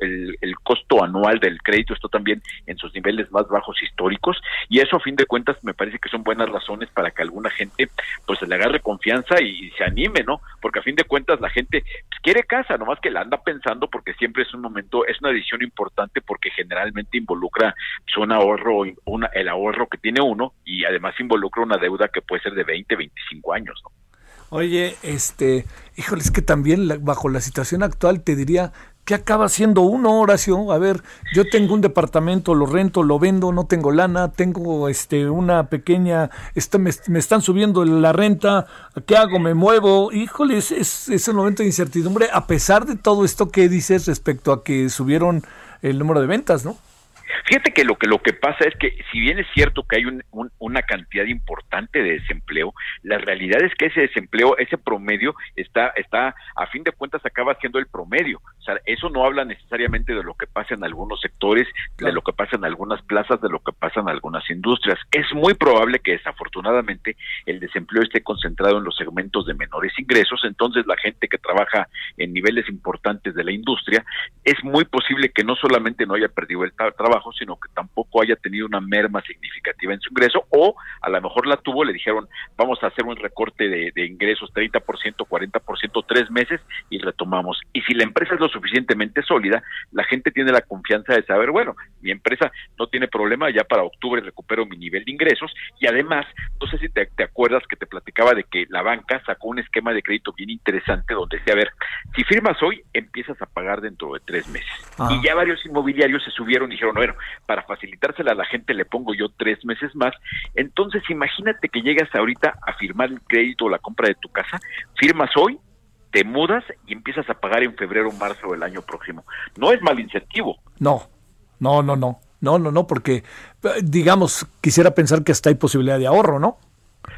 el, el costo anual del crédito está también en sus niveles más bajos históricos y eso a fin de cuentas me parece que son buenas razones para que alguna gente pues se le agarre confianza y, se anime, ¿no? Porque a fin de cuentas la gente pues, quiere casa, nomás que la anda pensando porque siempre es un momento, es una decisión importante porque generalmente involucra pues, un ahorro, una, el ahorro que tiene uno y además involucra una deuda que puede ser de 20, 25 años, ¿no? Oye, este, híjole, es que también bajo la situación actual te diría, ¿qué acaba siendo uno, Horacio? A ver, yo tengo un departamento, lo rento, lo vendo, no tengo lana, tengo este una pequeña, este, me, están subiendo la renta, ¿qué hago? ¿Me muevo? Híjole, es, es, es un momento de incertidumbre, a pesar de todo esto que dices respecto a que subieron el número de ventas, ¿no? Fíjate que lo que lo que pasa es que si bien es cierto que hay una cantidad importante de desempleo, la realidad es que ese desempleo, ese promedio está está a fin de cuentas acaba siendo el promedio. O sea, eso no habla necesariamente de lo que pasa en algunos sectores, de lo que pasa en algunas plazas, de lo que pasa en algunas industrias. Es muy probable que desafortunadamente el desempleo esté concentrado en los segmentos de menores ingresos, entonces la gente que trabaja en niveles importantes de la industria es muy posible que no solamente no haya perdido el trabajo sino que tampoco haya tenido una merma significativa en su ingreso, o a lo mejor la tuvo, le dijeron, vamos a hacer un recorte de, de ingresos 30%, 40%, tres meses y retomamos. Y si la empresa es lo suficientemente sólida, la gente tiene la confianza de saber, bueno, mi empresa no tiene problema, ya para octubre recupero mi nivel de ingresos y además, no sé si te, acuerdas que te platicaba de que la banca sacó un esquema de crédito bien interesante donde decía, a ver, si firmas hoy, empiezas a pagar dentro de tres meses. Ah. Y ya varios inmobiliarios se subieron y dijeron, bueno, para facilitársela a la gente le pongo yo tres meses más. Entonces, imagínate que llegas ahorita a firmar el crédito o la compra de tu casa, firmas hoy, te mudas y empiezas a pagar en febrero o marzo del año próximo. No es mal incentivo. No, no, no, no. No, no, no, porque digamos, quisiera pensar que hasta hay posibilidad de ahorro, ¿no?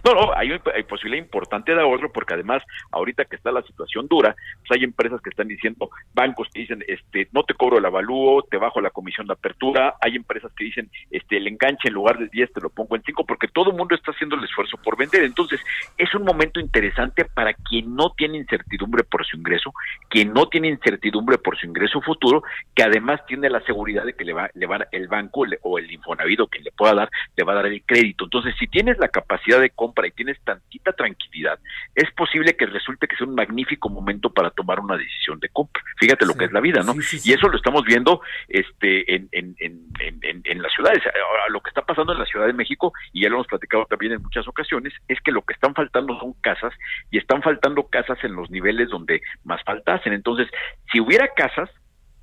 No, no, hay, hay, posibilidad importante de ahorro porque además ahorita que está la situación dura, pues hay empresas que están diciendo, bancos que dicen, este, no te cobro el avalúo, te bajo la comisión de apertura, hay empresas que dicen, este, el enganche en lugar de 10 te lo pongo en 5 porque todo el mundo está haciendo el esfuerzo por vender. Entonces, es un momento interesante para quien no tiene incertidumbre por su ingreso, quien no tiene incertidumbre por su ingreso futuro, que además tiene la seguridad de que le va, le va el banco o el infonavido que le pueda dar, le va a dar el crédito. Entonces, si tienes la capacidad de compra y tienes tantita tranquilidad, es posible que resulte que sea un magnífico momento para tomar una decisión de compra. Fíjate lo que es la vida, ¿no? y eso lo estamos viendo este, en, en, en, en, las ciudades. Ahora, lo que está pasando en la Ciudad de México, y ya lo hemos platicado también en muchas ocasiones, es que lo que están faltando son casas y están faltando casas en los niveles donde más faltasen. Entonces, si hubiera casas,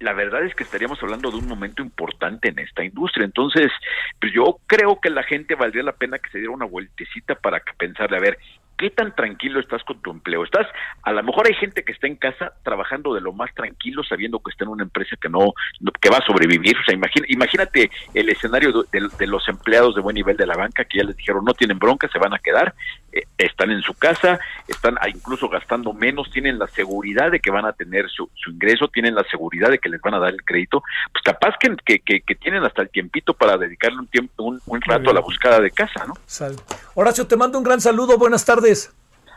la verdad es que estaríamos hablando de un momento importante en esta industria. Entonces, pues yo creo que la gente valdría la pena que se diera una vueltecita para pensarle, a ver, ¿qué tan tranquilo estás con tu empleo? Estás, a lo mejor hay gente que está en casa trabajando de lo más tranquilo, sabiendo que está en una empresa que no, que va a sobrevivir. O sea, imagínate el escenario de, los empleados de buen nivel de la banca que ya les dijeron no tienen bronca, se van a quedar, eh, están en su casa, están incluso gastando menos, tienen la seguridad de que van a tener su, ingreso, tienen la seguridad de que les van a dar el crédito. Pues capaz que, que, tienen hasta el tiempito para dedicarle un tiempo, un, un rato a la búsqueda de casa, ¿no? Sal. Horacio, te mando un gran saludo, buenas tardes.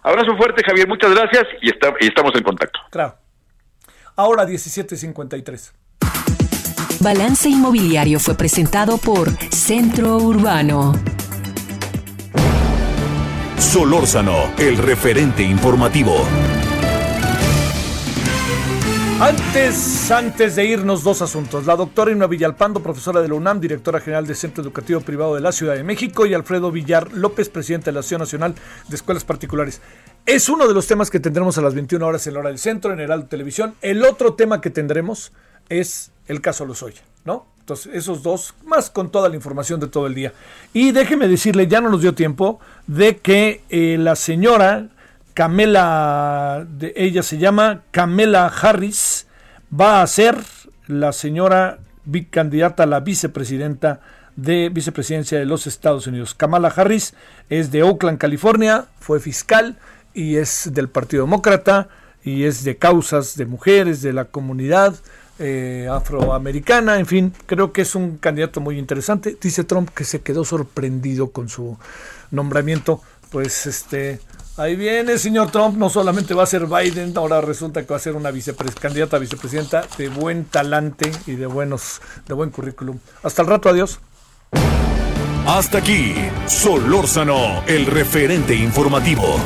Abrazo fuerte, Javier. Muchas gracias y, y estamos en contacto. Claro. Ahora 1753. Balance Inmobiliario fue presentado por Centro Urbano. Solórzano, el referente informativo. Antes, antes de irnos, dos asuntos. La doctora Inma Villalpando, profesora de la UNAM, directora general del Centro Educativo Privado de la Ciudad de México, y Alfredo Villar López, presidente de la Asociación Nacional de Escuelas Particulares. Es uno de los temas que tendremos a las 21 horas en la hora del centro, en Heraldo Televisión. El otro tema que tendremos es el caso Lozoya, ¿no? Entonces, esos dos, más con toda la información de todo el día. Y déjeme decirle, ya no nos dio tiempo, de que eh, la señora Camela, de, ella se llama Camela Harris, va a ser la señora candidata a la vicepresidenta de vicepresidencia de los Estados Unidos. Kamala Harris es de Oakland, California, fue fiscal y es del Partido Demócrata y es de causas de mujeres, de la comunidad eh, afroamericana, en fin, creo que es un candidato muy interesante. Dice Trump que se quedó sorprendido con su nombramiento, pues este Ahí viene, señor Trump, no solamente va a ser Biden, ahora resulta que va a ser una candidata a vicepresidenta de buen talante y de buenos, de buen currículum. Hasta el rato, adiós. Hasta aquí, Solórzano, el referente informativo.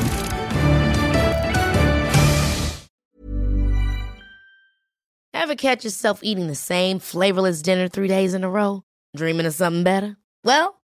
Ever catch yourself eating the same flavorless dinner three days in a row? Dreaming of something better? Well,